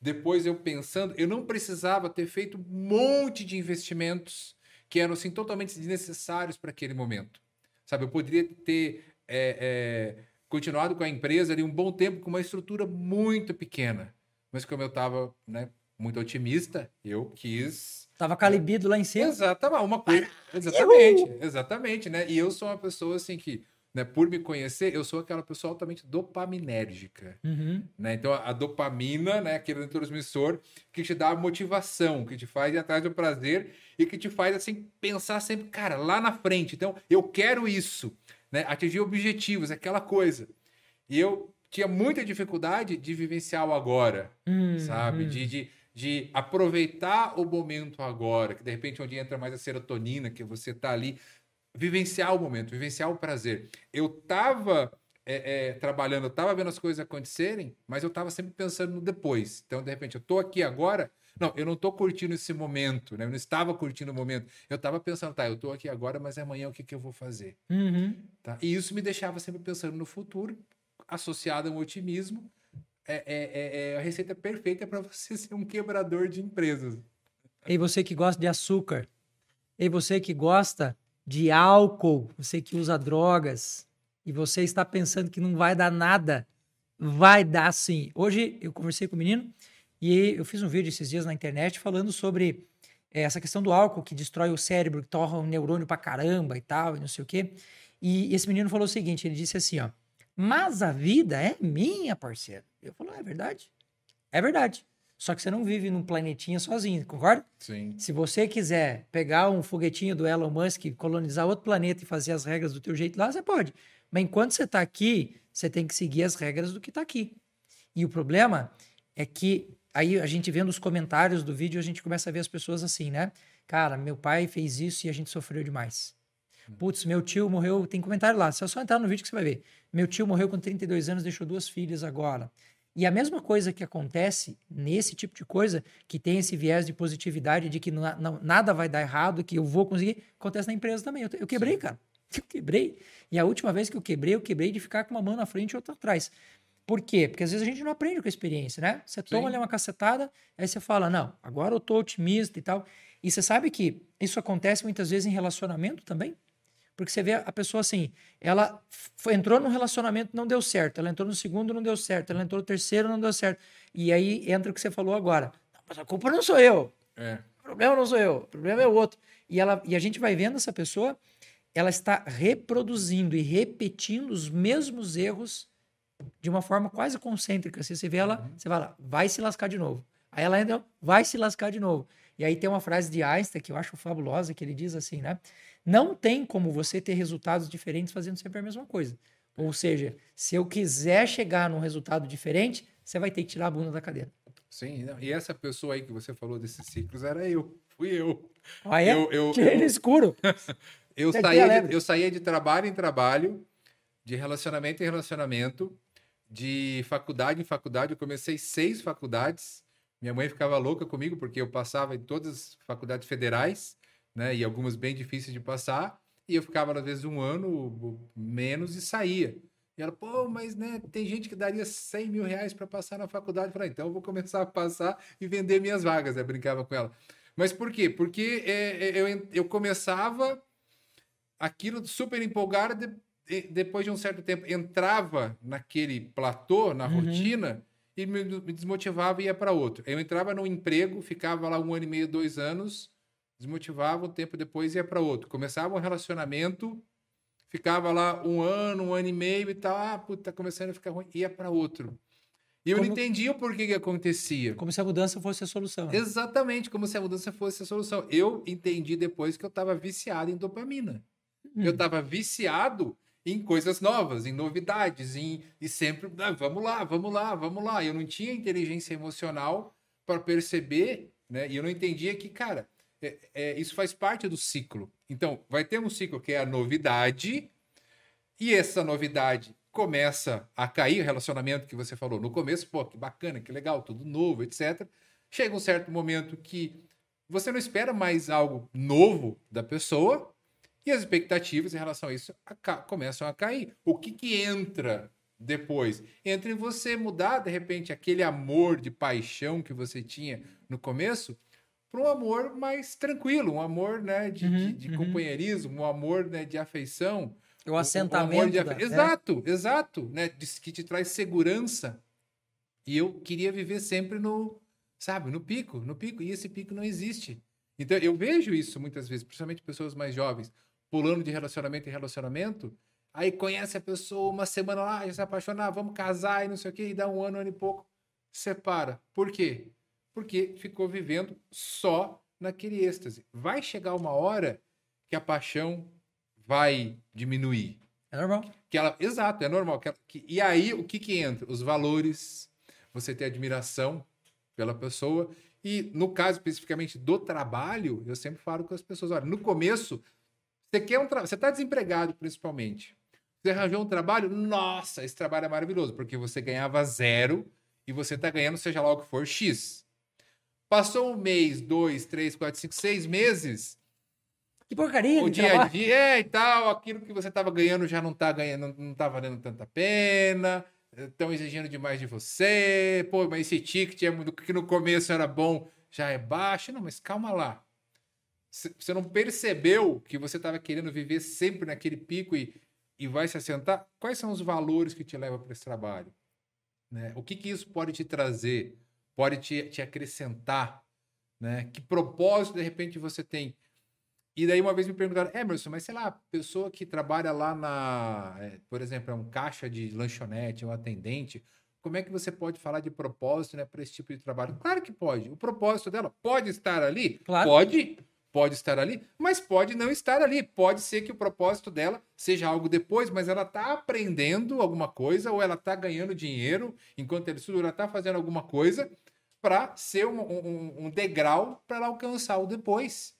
depois eu pensando, eu não precisava ter feito um monte de investimentos que eram assim totalmente desnecessários para aquele momento. Sabe, eu poderia ter é, é, continuado com a empresa ali um bom tempo com uma estrutura muito pequena. Mas como eu estava né, muito otimista, eu quis.
Tava calibido lá em cima.
Exatamente, uma coisa. Exatamente, exatamente, né? E eu sou uma pessoa assim que né, por me conhecer, eu sou aquela pessoa altamente dopaminérgica.
Uhum.
Né? Então, a dopamina, né, aquele neurotransmissor que te dá a motivação, que te faz ir atrás do prazer e que te faz, assim, pensar sempre, cara, lá na frente. Então, eu quero isso, né? atingir objetivos, aquela coisa. E eu tinha muita dificuldade de vivenciar o agora,
Hum,
sabe?
hum.
De, de, de aproveitar o momento agora, que de repente onde entra mais a serotonina, que você tá ali, vivenciar o momento, vivenciar o prazer. Eu tava é, é, trabalhando, eu tava vendo as coisas acontecerem, mas eu tava sempre pensando no depois. Então, de repente, eu tô aqui agora, não, eu não tô curtindo esse momento, né? Eu não estava curtindo o momento. Eu tava pensando, tá, eu tô aqui agora, mas amanhã o que, que eu vou fazer?
Uhum.
Tá? E isso me deixava sempre pensando no futuro, associado a um otimismo. É, é- é- é a receita perfeita para você ser um quebrador de empresas.
E você que gosta de açúcar. E você que gosta de álcool. Você que usa drogas. E você está pensando que não vai dar nada. Vai dar sim. Hoje eu conversei com o menino e eu fiz um vídeo esses dias na internet falando sobre eh, essa questão do álcool que destrói o cérebro, que torra o neurônio pra caramba e tal, e não sei o quê. E esse menino falou o seguinte: ele disse assim, ó. Mas a vida é minha, parceiro. Eu falo, é verdade. É verdade. Só que você não vive num planetinha sozinho, concorda?
Sim.
Se você quiser pegar um foguetinho do Elon Musk, colonizar outro planeta e fazer as regras do teu jeito lá, você pode. Mas enquanto você está aqui, você tem que seguir as regras do que está aqui. E o problema é que aí a gente vendo os comentários do vídeo, a gente começa a ver as pessoas assim, né? Cara, meu pai fez isso e a gente sofreu demais. Putz, meu tio morreu, tem comentário lá, é só entrar no vídeo que você vai ver. Meu tio morreu com 32 anos, deixou duas filhas agora. E a mesma coisa que acontece nesse tipo de coisa, que tem esse viés de positividade, de que na- não- nada vai dar errado, que eu vou conseguir, acontece na empresa também. Eu, eu quebrei, cara. Eu quebrei. E a última vez que eu quebrei, eu quebrei de ficar com uma mão na frente e outra atrás. Por quê? Porque às vezes a gente não aprende com a experiência, né? Você toma
Sim.
ali uma cacetada, aí você fala, não, agora eu tô otimista e tal. E você sabe que isso acontece muitas vezes em relacionamento também? Porque você vê a pessoa assim, ela foi- entrou num relacionamento, não deu certo. Ela entrou no segundo, não deu certo. Ela entrou no terceiro, não deu certo. E aí entra o que você falou agora. Mas a culpa não sou eu.
É.
O problema não sou eu. O problema é o outro. E, ela, e a gente vai vendo essa pessoa, ela está reproduzindo e repetindo os mesmos erros de uma forma quase concêntrica. Se você vê ela, você vai lá, vai se lascar de novo. Aí ela ainda vai se lascar de novo. E aí tem uma frase de Einstein que eu acho fabulosa, que ele diz assim, né? Não tem como você ter resultados diferentes fazendo sempre a mesma coisa. Ou seja, se eu quiser chegar num resultado diferente, você vai ter que tirar a bunda da cadeira.
Sim, e essa pessoa aí que você falou desses ciclos era eu. Fui eu.
Olha,
Eu- eu-
tirei no escuro.
Eu
Você
saía, de, eu saía de trabalho em trabalho, de relacionamento em relacionamento, de faculdade em faculdade. Eu comecei seis faculdades. Minha mãe ficava louca comigo porque eu passava em todas as faculdades federais, né? E algumas bem difíceis de passar. E eu ficava, às vezes, um ano menos e saía. E ela, pô, mas né, tem gente que daria 100 mil reais para passar na faculdade. Eu falei, então eu vou começar a passar e vender minhas vagas. Eu brincava com ela. Mas por quê? Porque é, é, eu, eu começava aquilo super empolgado, de- depois de um certo tempo entrava naquele platô, na
Uhum.
rotina, e me, me desmotivava e ia para outro. Eu entrava num emprego, ficava lá um ano e meio, dois anos, desmotivava, um tempo depois ia para outro. Começava um relacionamento, ficava lá um ano, um ano e meio e tal, ah, puta, tá começando a ficar ruim, ia para outro. E eu não entendia o porquê que acontecia.
Como se a mudança fosse a solução. né?
Exatamente, como se a mudança fosse a solução. Eu entendi depois que eu estava viciado em dopamina.
Hum.
Eu estava viciado em coisas novas, em novidades, em e sempre, "Ah, vamos lá, vamos lá, vamos lá. Eu não tinha inteligência emocional para perceber, né? E eu não entendia que, cara, é- é, isso faz parte do ciclo. Então, vai ter um ciclo que é a novidade, e essa novidade começa a cair, o relacionamento que você falou no começo, pô, que bacana, que legal, tudo novo, etc. Chega um certo momento que você não espera mais algo novo da pessoa e as expectativas em relação a isso começam a cair. O que que entra depois? Entra em você mudar, de repente, aquele amor de paixão que você tinha no começo para um amor mais tranquilo, um amor né, de,
Uhum,
de- de
uhum.
companheirismo, um amor né, de afeição,
O assentamento.
de...
da- é.
Exato, exato, né? Que te traz segurança. E eu queria viver sempre no, sabe, no pico, no pico. E esse pico não existe. Então eu vejo isso muitas vezes, principalmente pessoas mais jovens, pulando de relacionamento em relacionamento. Aí conhece a pessoa uma semana lá, já se apaixona, ah, vamos casar e não sei o quê, e dá um ano, um ano e pouco, separa. Por quê? Porque ficou vivendo só naquele êxtase. Vai chegar uma hora que a paixão vai diminuir.
É normal.
Que ela, exato, é normal. Que ela- que- e aí, o que que entra? Os valores, você ter admiração pela pessoa. E no caso especificamente do trabalho, eu sempre falo com as pessoas, olha, no começo, você quer um trabalho, você está desempregado principalmente. Você arranjou um trabalho, nossa, esse trabalho é maravilhoso, porque você ganhava zero e você está ganhando, seja lá o que for, X. Passou um mês, dois, três, quatro, cinco, seis meses,
Que porcaria
o dia a dia é, e tal, aquilo que você estava ganhando já não tá ganhando, não tá valendo tanta pena, estão exigindo demais de você, pô, mas esse ticket é muito, que no começo era bom, já é baixo. Não, mas calma lá. Você não percebeu que você estava querendo viver sempre naquele pico e, e vai se assentar? Quais são os valores que te levam para esse trabalho? Né? O que, que isso pode te trazer? Pode te, te acrescentar? Né? Que propósito, de repente, você tem? E daí uma vez me perguntaram, Emerson, mas sei lá, a pessoa que trabalha lá na, é, por exemplo, é um caixa de lanchonete, é um atendente, como é que você pode falar de propósito né, para esse tipo de trabalho? Claro que pode. O propósito dela pode estar ali?
Claro.
Pode, pode estar ali, mas pode não estar ali. Pode ser que o propósito dela seja algo depois, mas ela está aprendendo alguma coisa ou ela está ganhando dinheiro enquanto ela estuda, ela está fazendo alguma coisa para ser um, um- um degrau para ela alcançar o depois.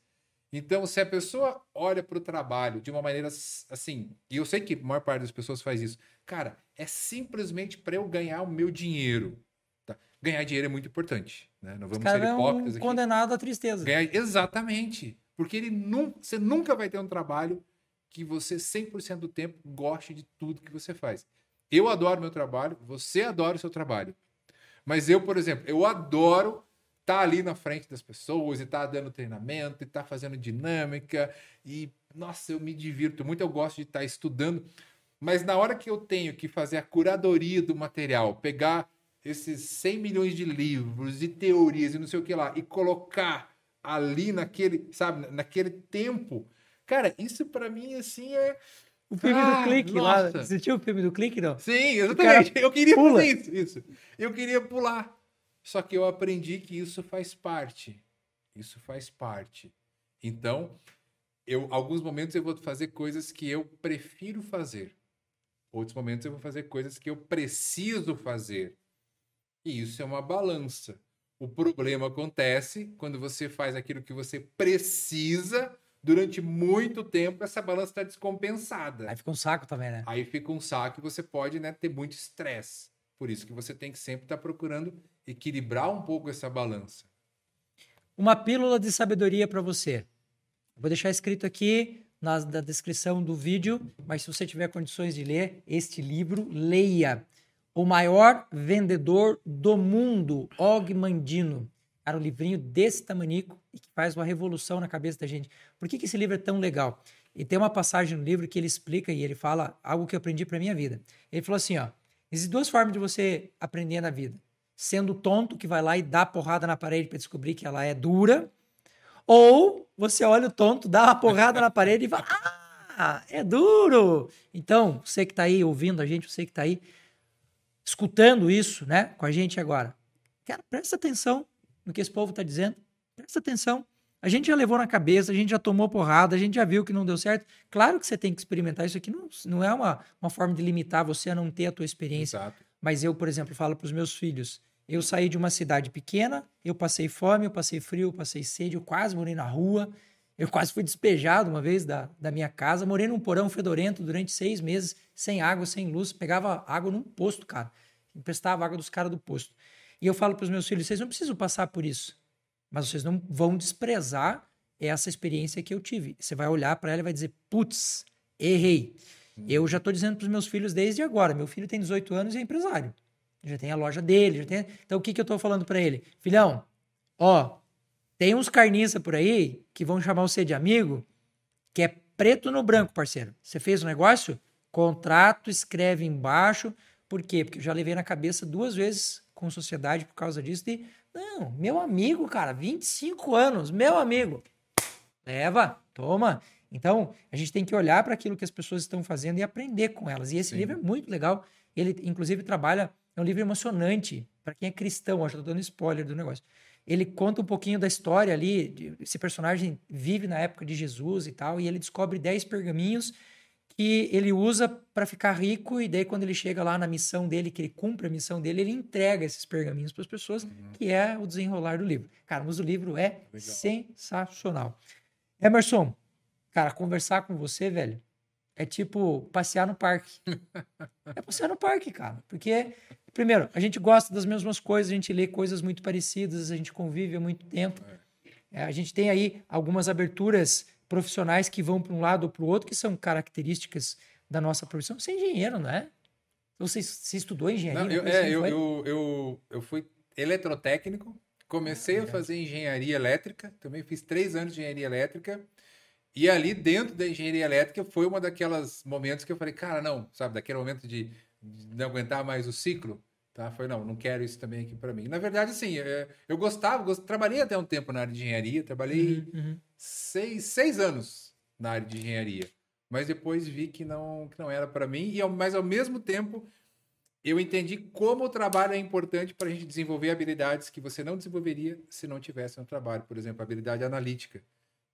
Então, se a pessoa olha para o trabalho de uma maneira assim, e eu sei que a maior parte das pessoas faz isso, cara, é simplesmente para eu ganhar o meu dinheiro. tá? Ganhar dinheiro é muito importante, né? Não vamos
cara
ser
é
hipócritas
um
aqui.
condenado à tristeza.
Ganhar- Exatamente. Porque ele nun- você nunca vai ter um trabalho que você 100% do tempo goste de tudo que você faz. Eu adoro meu trabalho, você adora o seu trabalho. Mas eu, por exemplo, eu adoro estar ali na frente das pessoas e estar dando treinamento e estar fazendo dinâmica e nossa, eu me divirto muito, eu gosto de estar estudando. Mas na hora que eu tenho que fazer a curadoria do material, pegar esses 100 milhões de livros e teorias e não sei o que lá e colocar ali naquele, sabe, naquele tempo, cara, isso pra mim assim é
O filme
Ah,
do clique lá.
nossa.
Assistiu o filme do clique, não?
Sim, exatamente. Eu queria
pula.
fazer isso, isso. Eu queria pular. Só que eu aprendi que isso faz parte. Isso faz parte. Então, eu alguns momentos eu vou fazer coisas que eu prefiro fazer. Outros momentos eu vou fazer coisas que eu preciso fazer. E isso é uma balança. O problema acontece quando você faz aquilo que você precisa durante muito tempo, essa balança está descompensada.
Aí fica um saco também, né?
Aí fica um saco e você pode né, ter muito estresse. Por isso que você tem que sempre estar procurando equilibrar um pouco essa balança.
Uma pílula de sabedoria para você. Vou deixar escrito aqui na, na descrição do vídeo, mas se você tiver condições de ler este livro, leia. O maior vendedor do mundo, Og Mandino. Cara, um livrinho desse tamanico e que faz uma revolução na cabeça da gente. Por que, que esse livro é tão legal? E tem uma passagem no livro que ele explica e ele fala algo que eu aprendi para minha vida. Ele falou assim, ó, existem duas formas de você aprender na vida. Sendo tonto que vai lá e dá porrada na parede para descobrir que ela é dura, ou você olha o tonto, dá uma porrada na parede e fala: Ah, é duro! Então, você que está aí ouvindo a gente, você que está aí escutando isso, né, com a gente agora, cara, presta atenção no que esse povo está dizendo. Presta atenção. A gente já levou na cabeça, a gente já tomou porrada, a gente já viu que não deu certo. Claro que você tem que experimentar. Isso aqui não, não é uma, uma forma de limitar você a não ter a tua experiência.
Exato.
Mas eu, por exemplo, falo para os meus filhos: eu saí de uma cidade pequena, eu passei fome, eu passei frio, eu passei sede, eu quase morei na rua, eu quase fui despejado uma vez da, da minha casa, morei num porão fedorento durante seis meses, sem água, sem luz, pegava água num posto, cara, emprestava água dos caras do posto. E eu falo para os meus filhos: vocês não precisam passar por isso, mas vocês não vão desprezar essa experiência que eu tive. Você vai olhar para ela e vai dizer: putz, errei. Eu já estou dizendo para os meus filhos desde agora. Meu filho tem 18 anos e é empresário. Já tem a loja dele. Já tem... Então, o que, que eu estou falando para ele? Filhão, ó, tem uns carniça por aí que vão chamar você de amigo, que é preto no branco, parceiro. Você fez o um negócio? Contrato, escreve embaixo. Por quê? Porque eu já levei na cabeça duas vezes com sociedade por causa disso. De, não, meu amigo, cara, 25 anos, meu amigo. Leva, toma. Então, a gente tem que olhar para aquilo que as pessoas estão fazendo e aprender com elas. E esse Sim. livro é muito legal. Ele, inclusive, trabalha. É um livro emocionante para quem é cristão. Eu já estou dando spoiler do negócio. Ele conta um pouquinho da história ali. Esse personagem vive na época de Jesus e tal. E ele descobre 10 pergaminhos que ele usa para ficar rico. E daí, quando ele chega lá na missão dele, que ele cumpre a missão dele, ele entrega esses pergaminhos para as pessoas, uhum. que é o desenrolar do livro. Cara, mas o livro é Legal. sensacional. Emerson, Cara, conversar com você, velho, é tipo passear no parque. é passear no parque, cara. Porque, primeiro, a gente gosta das mesmas coisas, a gente lê coisas muito parecidas, a gente convive há muito tempo. É, a gente tem aí algumas aberturas profissionais que vão para um lado ou para o outro, que são características da nossa profissão. Você é engenheiro, não é? Você, você estudou engenharia? Não,
eu, é, eu, eu, eu, eu fui eletrotécnico, comecei ah, a fazer engenharia elétrica, também fiz três anos de engenharia elétrica. E ali dentro da engenharia elétrica foi uma daquelas momentos que eu falei, cara, não, sabe, daquele momento de, de não aguentar mais o ciclo, tá? Foi não, não quero isso também aqui para mim. Na verdade, assim, é, eu gostava, gost... trabalhei até um tempo na área de engenharia, trabalhei uhum, uhum. Seis, seis anos na área de engenharia, mas depois vi que não, que não era para mim. E ao, mas ao mesmo tempo eu entendi como o trabalho é importante para a gente desenvolver habilidades que você não desenvolveria se não tivesse no trabalho. Por exemplo, habilidade analítica.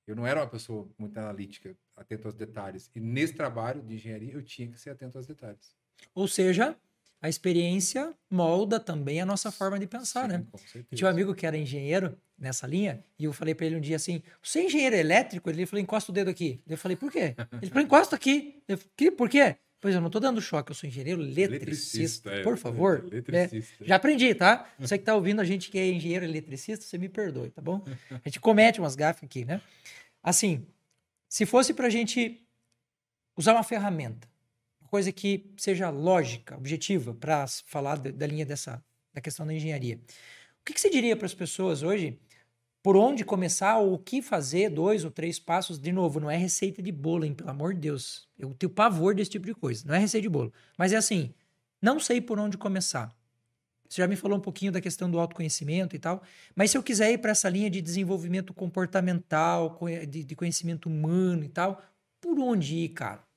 Eu não era uma pessoa muito analítica, atento aos detalhes. E nesse trabalho de engenharia, eu tinha que ser atento aos detalhes.
Ou seja, a experiência molda também a nossa forma de pensar, Sim, né? Com certeza. Tinha um amigo que era engenheiro nessa linha, e eu falei para ele um dia assim: Você é engenheiro elétrico? Ele falou: Encosta o dedo aqui. Eu falei: Por quê? Ele falou: Encosta aqui. Eu falei: Por quê? Pois eu não estou dando choque, eu sou engenheiro eletricista. eletricista é, por favor. É, eletricista. É, já aprendi, tá? Você que está ouvindo a gente que é engenheiro eletricista, você me perdoe, tá bom? A gente comete umas gafas aqui, né? Assim, se fosse para a gente usar uma ferramenta, coisa que seja lógica, objetiva, para falar da, linha dessa, da questão da engenharia, o que, que você diria para as pessoas hoje? Por onde começar ou o que fazer, dois ou três passos? De novo, não é receita de bolo, hein? Pelo amor de Deus. Eu tenho pavor desse tipo de coisa. Não é receita de bolo. Mas é assim, não sei por onde começar. Você já me falou um pouquinho da questão do autoconhecimento e tal, mas se eu quiser ir para essa linha de desenvolvimento comportamental, de, conhecimento humano e tal, por onde ir, cara?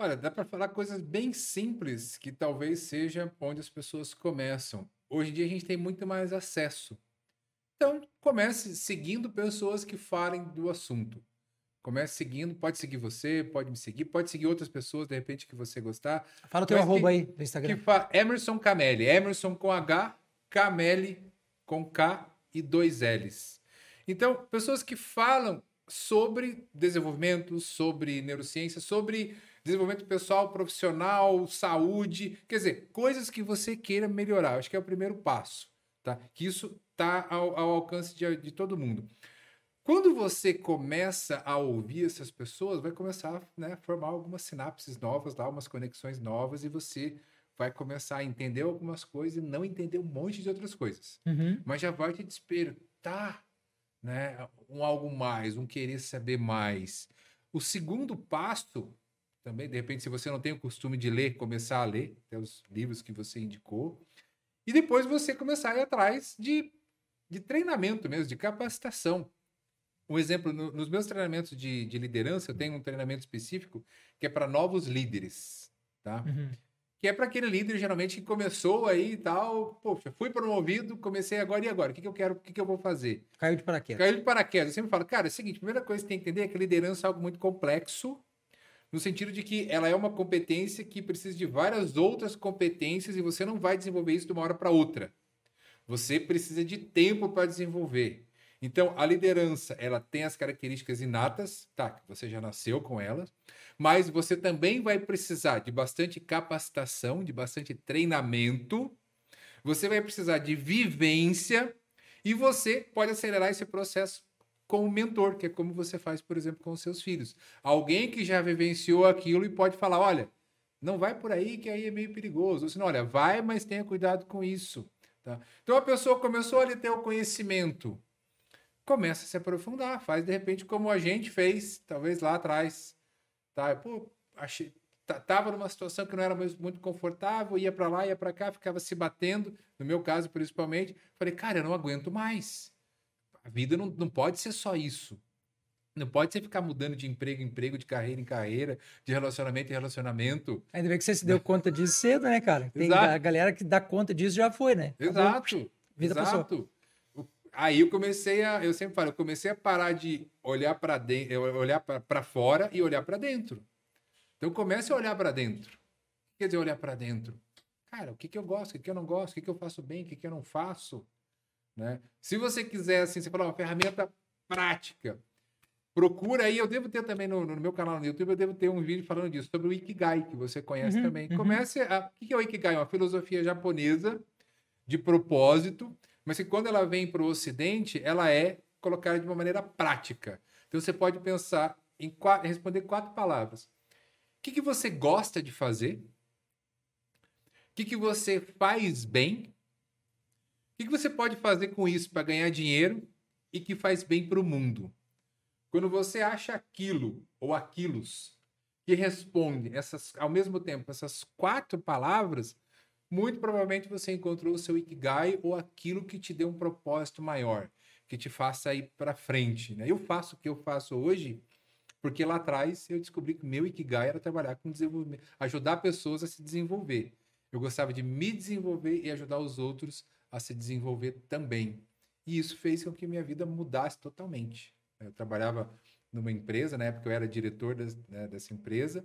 Olha, dá para falar coisas bem simples que talvez seja onde as pessoas começam. Hoje em dia a gente tem muito mais acesso. Então, comece seguindo pessoas que falem do assunto. Comece seguindo, pode seguir você, pode me seguir, pode seguir outras pessoas, de repente, que você gostar.
Fala o teu arroba aí no Instagram.
Que fa... Emerson Camelli. Emerson com H, Camelli com K e dois L's. Então, pessoas que falam sobre desenvolvimento, sobre neurociência, sobre desenvolvimento pessoal, profissional, saúde, quer dizer, coisas que você queira melhorar. Acho que é o primeiro passo, tá? Que isso está ao, ao alcance de, de todo mundo. Quando você começa a ouvir essas pessoas, vai começar né, a formar algumas sinapses novas, lá, umas conexões novas, e você vai começar a entender algumas coisas e não entender um monte de outras coisas. Uhum. Mas já vai te despertar né, um algo mais, um querer saber mais. O segundo passo, também, de repente, se você não tem o costume de ler, começar a ler até os livros que você indicou. E depois você começar a ir atrás de, de treinamento mesmo, de capacitação um exemplo, no, nos meus treinamentos de, de, liderança, eu tenho um treinamento específico que é para novos líderes, tá? Uhum. Que é para aquele líder, geralmente, que começou aí e tal, poxa, fui promovido, comecei agora e agora, o que, que eu quero, o que, que eu vou fazer?
Caiu de paraquedas.
Caiu de paraquedas. Eu sempre falo, cara, é o seguinte, a primeira coisa que você tem que entender é que liderança é algo muito complexo, no sentido de que ela é uma competência que precisa de várias outras competências e você não vai desenvolver isso de uma hora para outra. Você precisa de tempo para desenvolver. Então, a liderança, ela tem as características inatas, tá, você já nasceu com elas, mas você também vai precisar de bastante capacitação, de bastante treinamento, você vai precisar de vivência e você pode acelerar esse processo com o mentor, que é como você faz, por exemplo, com os seus filhos. Alguém que já vivenciou aquilo e pode falar, olha, não vai por aí que aí é meio perigoso. Ou senão, olha, vai, mas tenha cuidado com isso. Tá? Então a pessoa começou a ter o conhecimento começa a se aprofundar, faz de repente como a gente fez, talvez lá atrás. Tá? Pô, achei, tava numa situação que não era muito confortável, ia para lá, ia para cá, ficava se batendo, no meu caso principalmente. Falei, cara, eu não aguento mais. A vida não, não pode ser só isso. Não pode ser ficar mudando de emprego em emprego, de carreira em carreira, de relacionamento em relacionamento.
Ainda bem que você se deu conta disso cedo, né, cara? Tem Exato. a galera que dá conta disso já foi, né?
Exato. Vida Exato. Passou. Aí eu comecei a, eu sempre falo, eu comecei a parar de olhar para dentro, olhar para fora e olhar para dentro. Então comece a olhar para dentro. Quer dizer olhar para dentro? Cara, o que, que eu gosto, o que, que eu não gosto, o que, que eu faço bem, o que, que eu não faço. Né? Se você quiser, assim, você falar uma ferramenta prática, procura aí. Eu devo ter também no, no, meu canal no YouTube, eu devo ter um vídeo falando disso, sobre o Ikigai, que você conhece uhum, também. Uhum. Comece a. O que é o Ikigai? É uma filosofia japonesa de propósito, mas que quando ela vem para o Ocidente, ela é colocada de uma maneira prática. Então você pode pensar em quatro, responder quatro palavras. O que, que você gosta de fazer? O que, que você faz bem? O que, você pode fazer com isso para ganhar dinheiro e que faz bem para o mundo? Quando você acha aquilo ou aquilos que responde essas, ao mesmo tempo essas quatro palavras, muito provavelmente você encontrou o seu Ikigai ou aquilo que te deu um propósito maior, que te faça ir para frente. Né? Eu faço o que eu faço hoje porque lá atrás eu descobri que meu Ikigai era trabalhar com desenvolvimento, ajudar pessoas a se desenvolver. Eu gostava de me desenvolver e ajudar os outros a se desenvolver também. E isso fez com que minha vida mudasse totalmente. Eu trabalhava numa empresa, na época eu era diretor das, né, dessa empresa,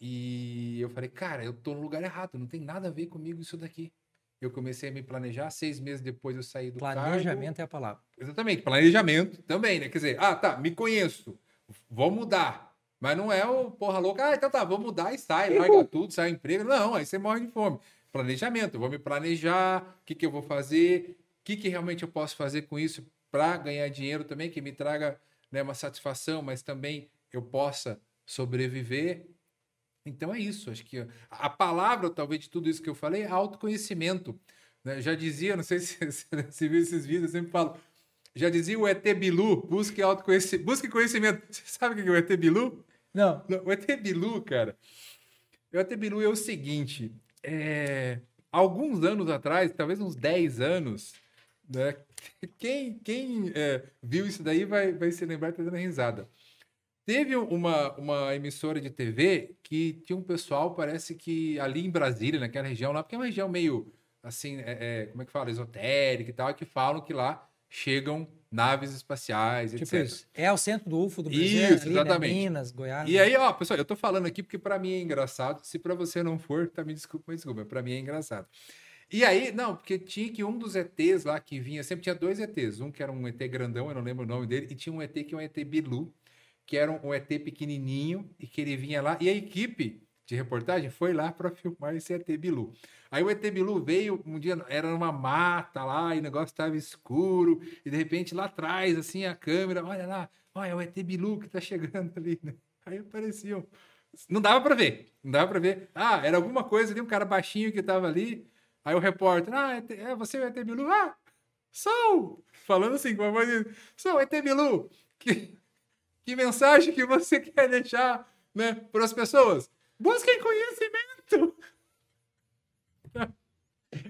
e eu falei, cara, eu tô no lugar errado, não tem nada a ver comigo isso daqui. Eu comecei a me planejar, seis meses depois eu saí do
Planejamento
cargo.
é a palavra.
Exatamente, planejamento também, né? Quer dizer, ah, tá, me conheço, vou mudar. Mas não é o porra louca, ah, então tá, vou mudar e sai, larga tudo, sai o emprego. Não, aí você morre de fome. Planejamento, eu vou me planejar, o que, que eu vou fazer, o que, que realmente eu posso fazer com isso para ganhar dinheiro também, que me traga né, uma satisfação, mas também eu possa sobreviver então é isso, acho que a palavra, talvez, de tudo isso que eu falei, é autoconhecimento. Né? Já dizia, não sei se você viu esses vídeos, eu sempre falo, já dizia o ET Bilu, busque autoconhecimento, busque conhecimento. Você sabe o que é o ET Bilu?
Não.
O ET Bilu, cara, o ET Bilu é o seguinte, é... alguns anos atrás, talvez uns 10 anos, né? quem, quem é, viu isso daí vai, vai se lembrar tá dando risada. Teve uma, uma emissora de TV que tinha um pessoal, parece que ali em Brasília, naquela região lá, porque é uma região meio assim, é, é, como é que fala? Esotérica e tal, que falam que lá chegam naves espaciais, tipo etc. Isso.
É o centro do UFO do Brasil, isso, ali, né? exatamente. Né? Minas, Goiás.
E né? aí, ó, pessoal, eu tô falando aqui porque para mim é engraçado. Se para você não for, tá me desculpa, mas desculpa, para mim é engraçado. E aí, não, porque tinha que um dos ETs lá que vinha, sempre tinha dois ETs, um que era um ET grandão, eu não lembro o nome dele, e tinha um ET que é um ET Bilu, que era um ET pequenininho e que ele vinha lá. E a equipe de reportagem foi lá para filmar esse ET Bilu. Aí o ET Bilu veio um dia, era numa mata lá, e o negócio estava escuro, e de repente lá atrás, assim, a câmera, olha lá, olha, é o ET Bilu que está chegando ali, né? Aí apareciam. Não dava para ver, não dava para ver. Ah, era alguma coisa ali, um cara baixinho que estava ali. Aí o repórter, ah, é você o ET Bilu? Ah, sou! Falando assim, com a voz, sou ET Bilu. Que que mensagem que você quer deixar né, para as pessoas? Busquem conhecimento!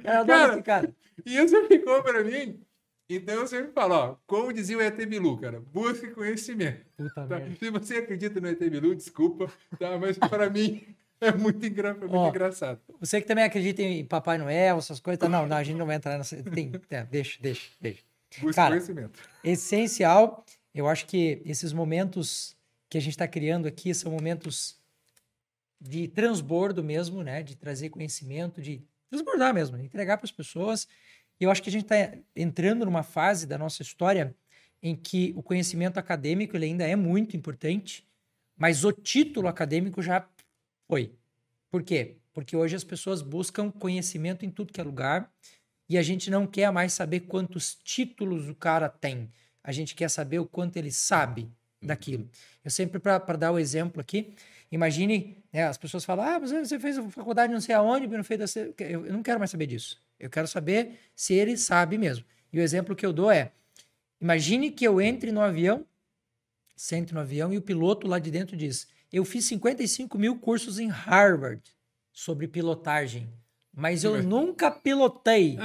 Eu cara, cara.
E isso ficou para mim. Então eu sempre falo, ó, como dizia o ET Bilu, cara, busque conhecimento.
Tá?
Se você acredita no ET Bilu, desculpa, tá? mas para mim é muito, engra... é muito ó, engraçado.
Você que também acredita em Papai Noel, essas coisas, tá? não, não, a gente não vai entrar nessa. Tem, é, deixa, deixa, deixa.
Busque cara, conhecimento.
Essencial eu acho que esses momentos que a gente está criando aqui são momentos de transbordo mesmo, né? De trazer conhecimento, de transbordar mesmo, entregar para as pessoas. E eu acho que a gente está entrando numa fase da nossa história em que o conhecimento acadêmico ele ainda é muito importante, mas o título acadêmico já foi. Por quê? Porque hoje as pessoas buscam conhecimento em tudo que é lugar e a gente não quer mais saber quantos títulos o cara tem a gente quer saber o quanto ele sabe daquilo. Eu sempre, para dar o exemplo aqui, imagine, né, as pessoas falam, ah, você fez faculdade não sei aonde, não fez... Eu não quero mais saber disso. Eu quero saber se ele sabe mesmo. E o exemplo que eu dou é, Imagine que eu entre no avião, sente no avião e o piloto lá de dentro diz: Eu fiz 55 mil cursos em Harvard sobre pilotagem, mas eu nunca pilotei.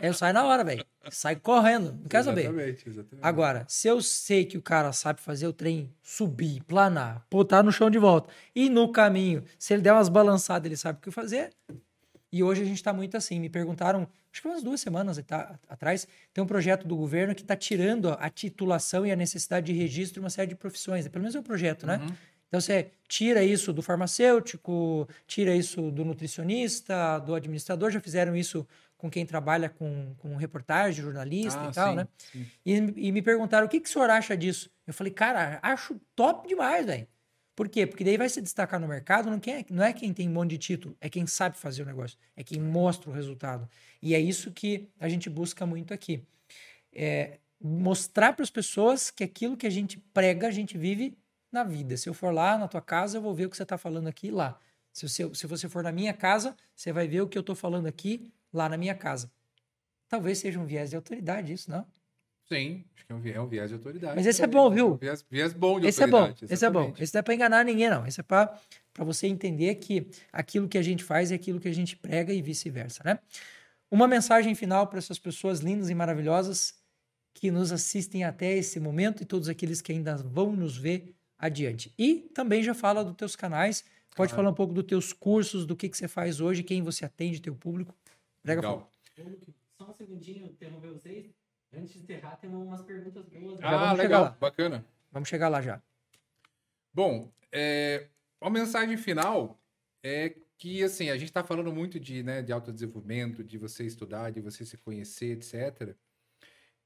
Eu saio na hora, velho. Sai correndo, não quer saber.
Exatamente, exatamente.
Agora, se eu sei que o cara sabe fazer o trem subir, planar, botar no chão de volta, e no caminho, se ele der umas balançadas, ele sabe o que fazer. E hoje a gente está muito assim. Me perguntaram, acho que umas duas semanas atrás, tem um projeto do governo que está tirando a titulação e a necessidade de registro de uma série de profissões. Pelo menos é um projeto, né?
Uhum.
Então você tira isso do farmacêutico, tira isso do nutricionista, do administrador, já fizeram isso com quem trabalha com, com reportagem, jornalista
Ah,
e tal,
sim,
né?
sim.
E, e me perguntaram o que, que o senhor acha disso. Eu falei, cara, acho top demais, velho. Por quê? Porque daí vai se destacar no mercado, não, quem é, não é quem tem um monte de título, é quem sabe fazer o negócio, é quem mostra o resultado. E é isso que a gente busca muito aqui. É mostrar para as pessoas que aquilo que a gente prega, a gente vive na vida. Se eu for lá na tua casa, eu vou ver o que você está falando aqui lá. Se você, se você for na minha casa, você vai ver o que eu estou falando aqui lá na minha casa. Talvez seja um viés de autoridade isso, não?
Sim, acho que é um viés, é um viés de autoridade.
Mas esse é bom, viu?
um viés, viés bom de
Esse é bom,
autoridade.
esse é bom. Esse não é para enganar ninguém, não. Esse é para você entender que aquilo que a gente faz é aquilo que a gente prega e vice-versa, né? Uma mensagem final para essas pessoas lindas e maravilhosas que nos assistem até esse momento e todos aqueles que ainda vão nos ver adiante. E também já fala dos teus canais, pode
Claro.
falar um pouco dos teus cursos, do que, que você faz hoje, quem você atende, teu público. Prega
Legal.
Só um segundinho, interromper vocês. Antes de enterrar, tem umas perguntas boas.
Já
Ah,
vamos
legal,
lá.
bacana.
Vamos chegar lá já.
Bom, é, a mensagem final é que, assim, a gente está falando muito de, né, de autodesenvolvimento, de você estudar, de você se conhecer, etc.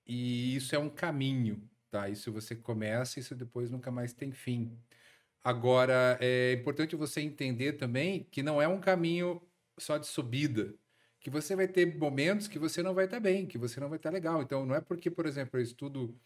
E isso é um caminho, tá? Isso você começa, isso depois nunca mais tem fim. Agora, é importante você entender também que não é um caminho só de subida, que você vai ter momentos que você não vai estar bem, que você não vai estar legal. Então, não é porque, por exemplo, eu estudo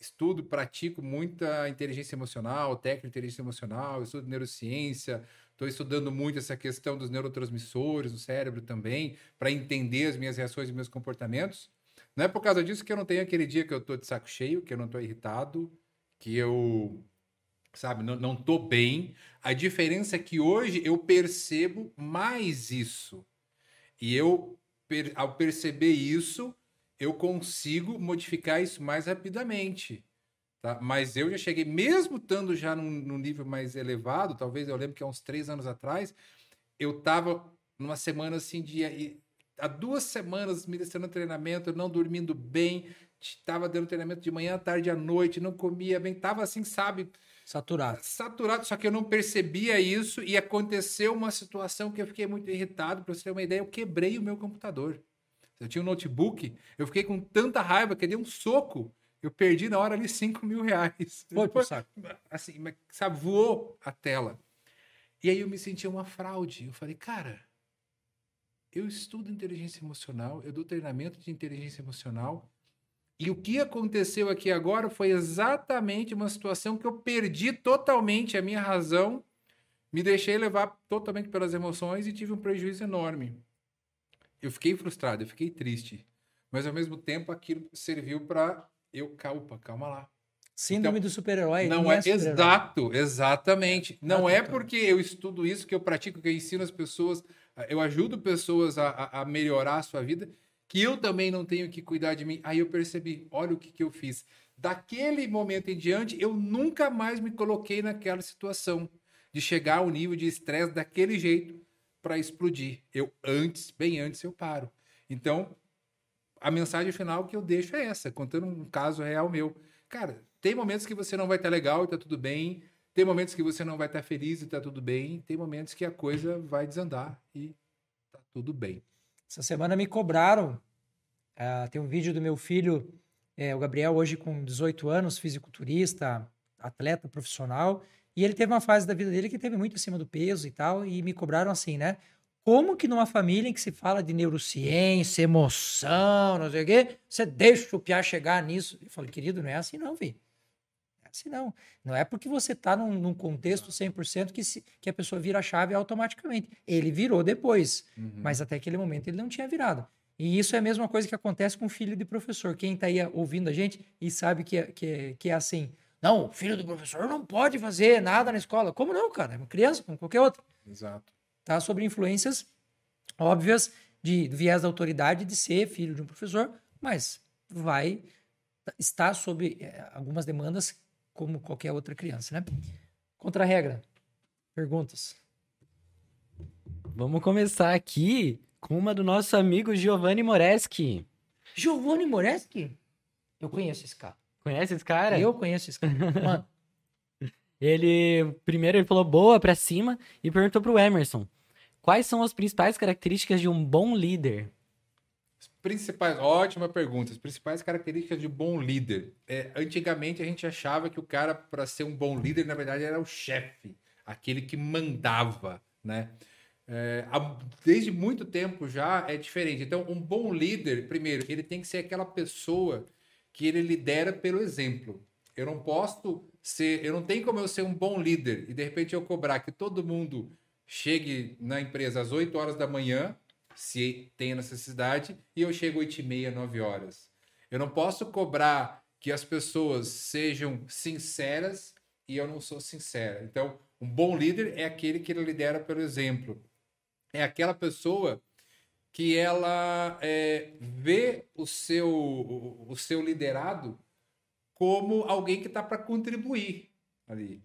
estudo, pratico muita inteligência emocional, técnica de inteligência emocional, estudo neurociência, estou estudando muito essa questão dos neurotransmissores no cérebro também, para entender as minhas reações e meus comportamentos. Não é por causa disso que eu não tenho aquele dia que eu tô de saco cheio, que eu não tô irritado, que eu, sabe, não, não tô bem. A diferença é que hoje eu percebo mais isso. E eu, per- ao perceber isso, eu consigo modificar isso mais rapidamente. Tá? Mas eu já cheguei, mesmo estando já num, num nível mais elevado, talvez eu lembro que há uns três anos atrás, eu estava numa semana assim de. Há duas semanas me descendo treinamento, não dormindo bem, estava dando treinamento de manhã, à tarde, à noite, não comia bem, estava assim, sabe,
Saturado.
saturado, só que eu não percebia isso e aconteceu uma situação que eu fiquei muito irritado. Para você ter uma ideia, eu quebrei o meu computador. Eu tinha um notebook, eu fiquei com tanta raiva que eu dei um soco. Eu perdi na hora ali 5 mil reais.
Foi saco.
Assim, sabe, voou a tela. E aí eu me senti uma fraude. Eu falei, cara, eu estudo inteligência emocional, eu dou treinamento de inteligência emocional. E o que aconteceu aqui agora foi exatamente uma situação que eu perdi totalmente a minha razão, me deixei levar totalmente pelas emoções e tive um prejuízo enorme. Eu fiquei frustrado, eu fiquei triste. Mas ao mesmo tempo aquilo serviu para eu, calma, calma lá.
Síndrome do super-herói.
Não
ninguém
é,
super-herói.
exato, exatamente. Não
Ah,
é porque eu estudo isso que eu pratico, que eu ensino as pessoas, eu ajudo pessoas a, a- melhorar a sua vida, que eu também não tenho que cuidar de mim. Aí eu percebi, olha o que, que eu fiz. Daquele momento em diante, eu nunca mais me coloquei naquela situação de chegar ao nível de estresse daquele jeito para explodir. Eu antes, bem antes, eu paro. Então, a mensagem final que eu deixo é essa, contando um caso real meu. Cara, tem momentos que você não vai estar legal e tá tudo bem. Tem momentos que você não vai estar feliz e tá tudo bem. Tem momentos que a coisa vai desandar e tá tudo bem.
Essa semana me cobraram. ah, tem um vídeo do meu filho, é, o Gabriel, hoje com 18 anos, fisiculturista, atleta profissional. E ele teve uma fase da vida dele que teve muito acima do peso e tal. E me cobraram assim, né? Como que numa família em que se fala de neurociência, emoção, não sei o quê, você deixa o piá chegar nisso? Eu falei, querido, não é assim não, vi. Assim não. Não é porque você tá num, num contexto 100% que, se, que a pessoa vira a chave automaticamente. Ele virou depois.
Uhum.
Mas até aquele momento ele não tinha virado. E isso é a mesma coisa que acontece com o filho de professor. Quem está aí ouvindo a gente e sabe que é, que, é, que é assim. Não, filho do professor não pode fazer nada na escola. Como não, cara? É uma criança, como qualquer outra.
Exato.
Tá? Sobre influências óbvias de viés da autoridade de ser filho de um professor, mas vai estar sob é, algumas demandas como qualquer outra criança, né? Contra-regra. Perguntas.
Vamos começar aqui com uma do nosso amigo Giovanni Moreschi.
Giovanni Moreschi? Eu conheço esse cara.
Conhece esse cara?
Eu conheço esse cara. Mano,
Ele primeiro ele falou boa pra cima e perguntou pro Emerson: quais são as principais características de um bom líder?
Principais, ótima pergunta. As principais características de bom líder. É, antigamente a gente achava que o cara, para ser um bom líder, na verdade era o chefe, aquele que mandava, né? É, há- desde muito tempo já é diferente. Então, um bom líder, primeiro, ele tem que ser aquela pessoa que ele lidera pelo exemplo. Eu não posso ser, eu não tenho como eu ser um bom líder e de repente eu cobrar que todo mundo chegue na empresa às 8 horas da manhã, se tem necessidade, e eu chego 8 e meia, 9 horas. Eu não posso cobrar que as pessoas sejam sinceras e eu não sou sincera. Então, um bom líder é aquele que lidera pelo exemplo. É aquela pessoa que ela é, vê o seu, o, o seu liderado como alguém que está para contribuir ali.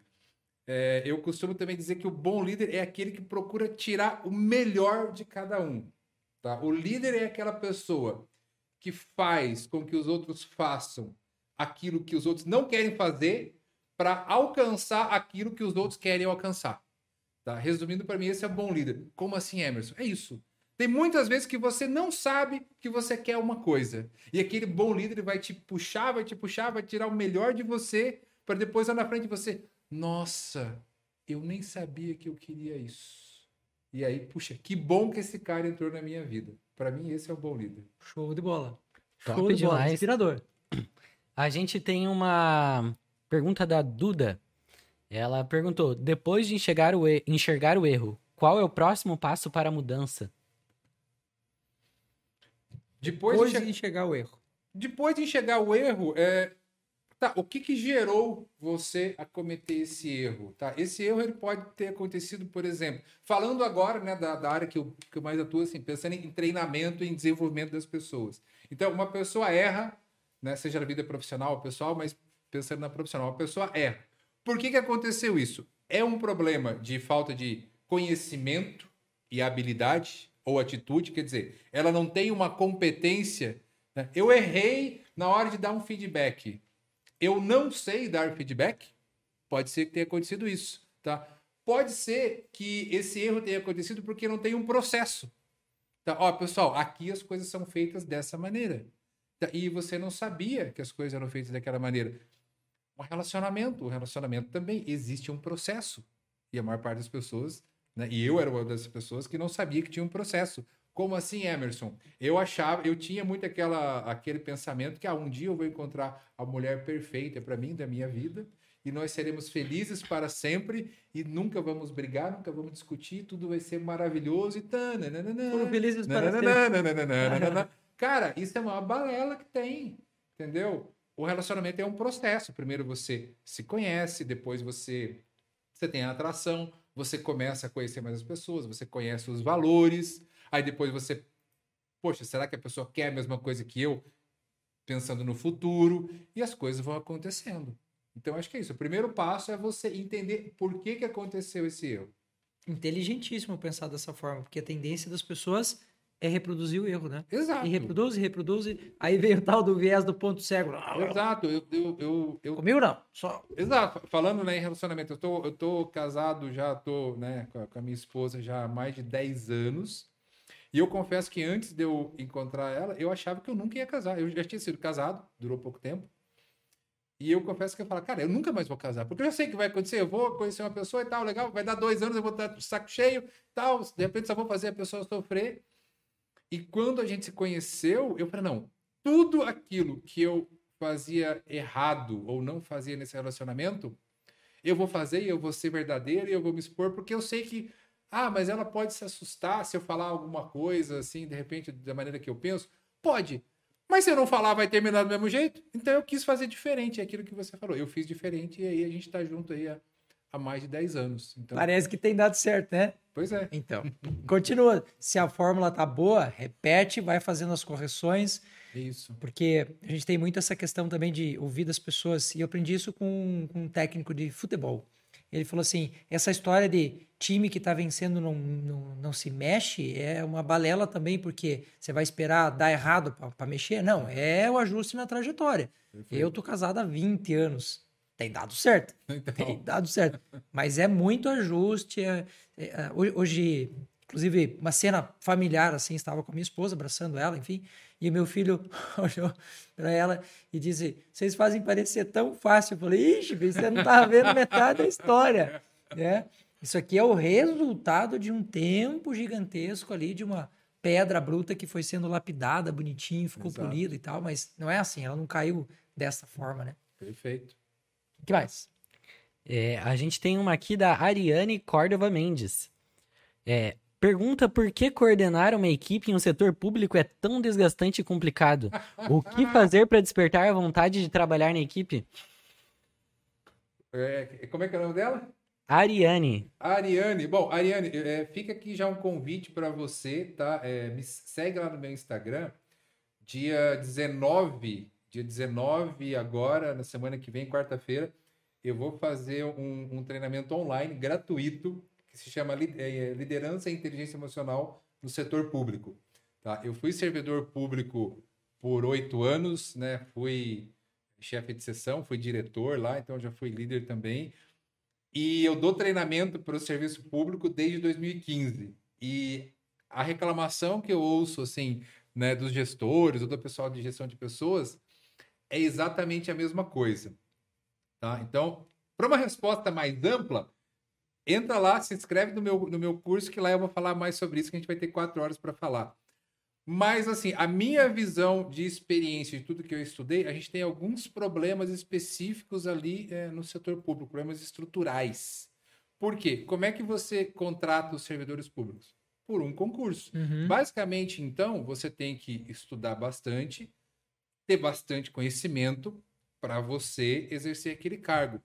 É, eu costumo também dizer que o bom líder é aquele que procura tirar o melhor de cada um. Tá? O líder é aquela pessoa que faz com que os outros façam aquilo que os outros não querem fazer para alcançar aquilo que os outros querem alcançar. Tá? Resumindo, para mim, esse é o bom líder. Como assim, Emerson? É isso. Tem muitas vezes que você não sabe que você quer uma coisa. E aquele bom líder vai te puxar, vai te puxar, vai tirar o melhor de você, para depois lá na frente você. Nossa, eu nem sabia que eu queria isso. E aí, puxa, que bom que esse cara entrou na minha vida. Para mim, esse é o bom líder.
show de bola.
Top
show de bola.
demais.
Inspirador.
A gente tem uma pergunta da Duda. Ela perguntou: depois de enxergar o, enxergar o erro, qual é o próximo passo para a mudança?
Depois,
Depois
de
enxergar o erro.
depois de enxergar o erro, é... tá, o que, que gerou você a cometer esse erro? Tá? Esse erro ele pode ter acontecido, por exemplo, falando agora né, da, da área que eu, que eu mais atuo, assim, pensando em treinamento e em desenvolvimento das pessoas. Então, uma pessoa erra, né, seja na vida profissional ou pessoal, mas pensando na profissional, uma pessoa erra. Por que, que aconteceu isso? É um problema de falta de conhecimento e habilidade ou atitude, quer dizer, ela não tem uma competência. né? Eu errei na hora de dar um feedback. Eu não sei dar feedback? Pode ser que tenha acontecido isso, tá? Pode ser que esse erro tenha acontecido porque não tem um processo. Tá? Ó, pessoal, aqui as coisas são feitas dessa maneira. Tá? E você não sabia que as coisas eram feitas daquela maneira. Um relacionamento, o relacionamento também existe um processo. E a maior parte das pessoas, né? E eu era uma das pessoas que não sabia que tinha um processo. Como assim, Emerson? Eu achava, eu tinha muito aquela, aquele pensamento que ah, um dia eu vou encontrar a mulher perfeita para mim, da minha vida, e nós seremos felizes para sempre e nunca vamos brigar, nunca vamos discutir, tudo vai ser maravilhoso e tá, nananana,
Foram felizes para sempre.
Cara, isso é uma balela que tem, entendeu? O relacionamento é um processo. Primeiro você se conhece, depois você você tem a atração, você começa a conhecer mais as pessoas, você conhece os valores, aí depois você, poxa, será que a pessoa quer a mesma coisa que eu? Pensando no futuro, e as coisas vão acontecendo. Então, acho que é isso. O primeiro passo é você entender por que, que aconteceu esse erro.
Inteligentíssimo pensar dessa forma, porque a tendência das pessoas é reproduzir o erro, né?
Exato.
E reproduz, e reproduz, e- aí veio o tal do viés do ponto cego.
Exato. Eu, eu, eu, eu-
Comigo não, só
Exato. Falando né, em relacionamento, eu tô, eu tô casado, já tô né, com a minha esposa já há mais de 10 anos. E eu confesso que antes de eu encontrar ela, eu achava que eu nunca ia casar. Eu já tinha sido casado, durou pouco tempo. E eu confesso que eu falo, cara, eu nunca mais vou casar, porque eu sei o que vai acontecer. Eu vou conhecer uma pessoa e tal, legal, vai dar dois anos, eu vou estar de saco cheio tal. De repente só vou fazer a pessoa sofrer. E quando a gente se conheceu, eu falei, não, tudo aquilo que eu fazia errado ou não fazia nesse relacionamento, eu vou fazer eu vou ser verdadeiro e eu vou me expor, porque eu sei que Ah, mas ela pode se assustar se eu falar alguma coisa assim, de repente, da maneira que eu penso? Pode. Mas se eu não falar, vai terminar do mesmo jeito? Então eu quis fazer diferente, é aquilo que você falou. Eu fiz diferente e aí a gente tá junto aí há, há mais de 10 anos. Então,
Parece que tem dado certo, né?
pois é.
Então, continua. Se a fórmula tá boa, repete, vai fazendo as correções,
Isso.
porque a gente tem muito essa questão também de ouvir das pessoas. E eu aprendi isso com, com um técnico de futebol. Ele falou assim: essa história de time que tá vencendo não, não, não se mexe é uma balela também, porque você vai esperar dar errado para mexer. Não, é o ajuste na trajetória. Eu tô casado há 20 anos. Tem dado certo. Tem
Então,
dado certo. Mas é muito ajuste. é- é- é, hoje- hoje, inclusive, uma cena familiar, assim, estava com a minha esposa, abraçando ela, enfim, e meu filho olhou para ela e disse: Vocês fazem parecer tão fácil. Eu falei: Ixi, você não tá vendo metade da história. né? Isso aqui é o resultado de um tempo gigantesco ali, de uma pedra bruta que foi sendo lapidada, bonitinho, ficou
Exato.
polida e tal, mas não é assim, ela não caiu dessa forma, né?
perfeito.
O que mais?
É, a gente tem uma aqui da Ariane Córdova Mendes. É, pergunta por que coordenar uma equipe em um setor público é tão desgastante e complicado. O que fazer para despertar a vontade de trabalhar na equipe?
É, como é que é o nome dela?
Ariane.
Ariane, bom, Ariane, é, fica aqui já um convite para você, tá? É, me segue lá no meu Instagram, dia 19, dia 19 agora, na semana que vem, quarta-feira, eu vou fazer um, um treinamento online gratuito que se chama Li- é, Liderança e Inteligência Emocional no Setor Público. Tá? Eu fui servidor público por oito anos, né? Fui chefe de sessão, fui diretor lá, então já fui líder também. E eu dou treinamento para o serviço público desde 2015. E a reclamação que eu ouço, assim, né, dos gestores ou do pessoal de gestão de pessoas é exatamente a mesma coisa. Tá? Então, para uma resposta mais ampla, entra lá, se inscreve no meu, no meu curso, que lá eu vou falar mais sobre isso, que a gente vai ter quatro horas para falar. Mas, assim, a minha visão de experiência de tudo que eu estudei, a gente tem alguns problemas específicos ali eh, no setor público, problemas estruturais. Por quê? Como é que você contrata os servidores públicos? Por um concurso. Basicamente, então, você tem que estudar bastante, ter bastante conhecimento para você exercer aquele cargo.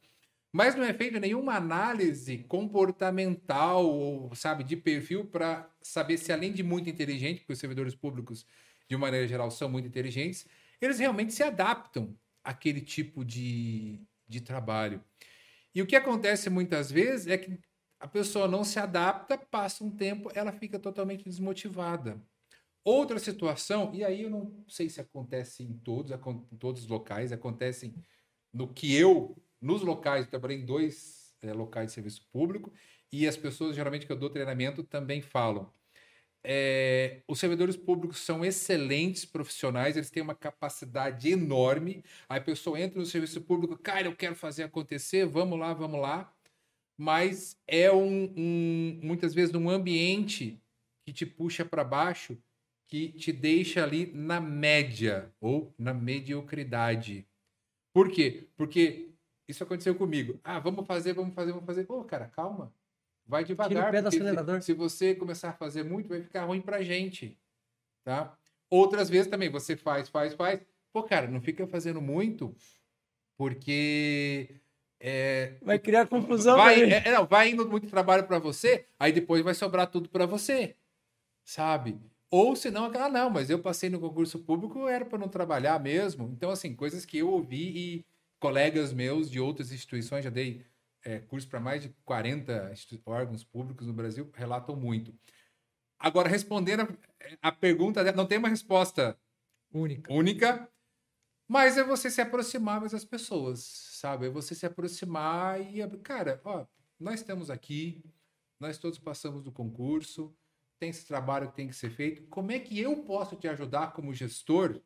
Mas não é feita nenhuma análise comportamental ou, sabe, de perfil para saber se, além de muito inteligente, porque os servidores públicos, de maneira geral, são muito inteligentes, eles realmente se adaptam àquele tipo de, de trabalho. E o que acontece muitas vezes é que a pessoa não se adapta, passa um tempo, ela fica totalmente desmotivada. Outra situação, e aí eu não sei se acontece em todos, em todos os locais, acontecem no que eu, nos locais, eu trabalhei em dois eh, locais de serviço público, e as pessoas geralmente que eu dou treinamento também falam. É, os servidores públicos são excelentes profissionais, eles têm uma capacidade enorme. Aí a pessoa entra no serviço público, cara, eu quero fazer acontecer, vamos lá, vamos lá. Mas é um, um muitas vezes um ambiente que te puxa para baixo, que te deixa ali na média ou na mediocridade. Por quê? Porque isso aconteceu comigo. Ah, vamos fazer, vamos fazer, vamos fazer. Pô, cara, calma. Vai devagar.
pé do
porque se-
acelerador.
Se, você começar a fazer muito, vai ficar ruim pra gente. Tá? Outras vezes também, você faz, faz, faz. Pô, cara, não fica fazendo muito, porque é,
Vai criar confusão.
vai,
mim.
é, não, vai indo muito trabalho para você, aí depois vai sobrar tudo para você, sabe? Ou senão, ah, não, mas eu passei no concurso público, era para não trabalhar mesmo. Então, assim, coisas que eu ouvi e colegas meus de outras instituições, já dei é, curso para mais de 40 institu- órgãos públicos no Brasil, relatam muito. Agora, respondendo a, a pergunta, dela, não tem uma resposta
Única.
única, mas é você se aproximar mais das pessoas, sabe? É você se aproximar e, cara, ó, nós estamos aqui, nós todos passamos do concurso, tem esse trabalho que tem que ser feito. Como é que eu posso te ajudar como gestor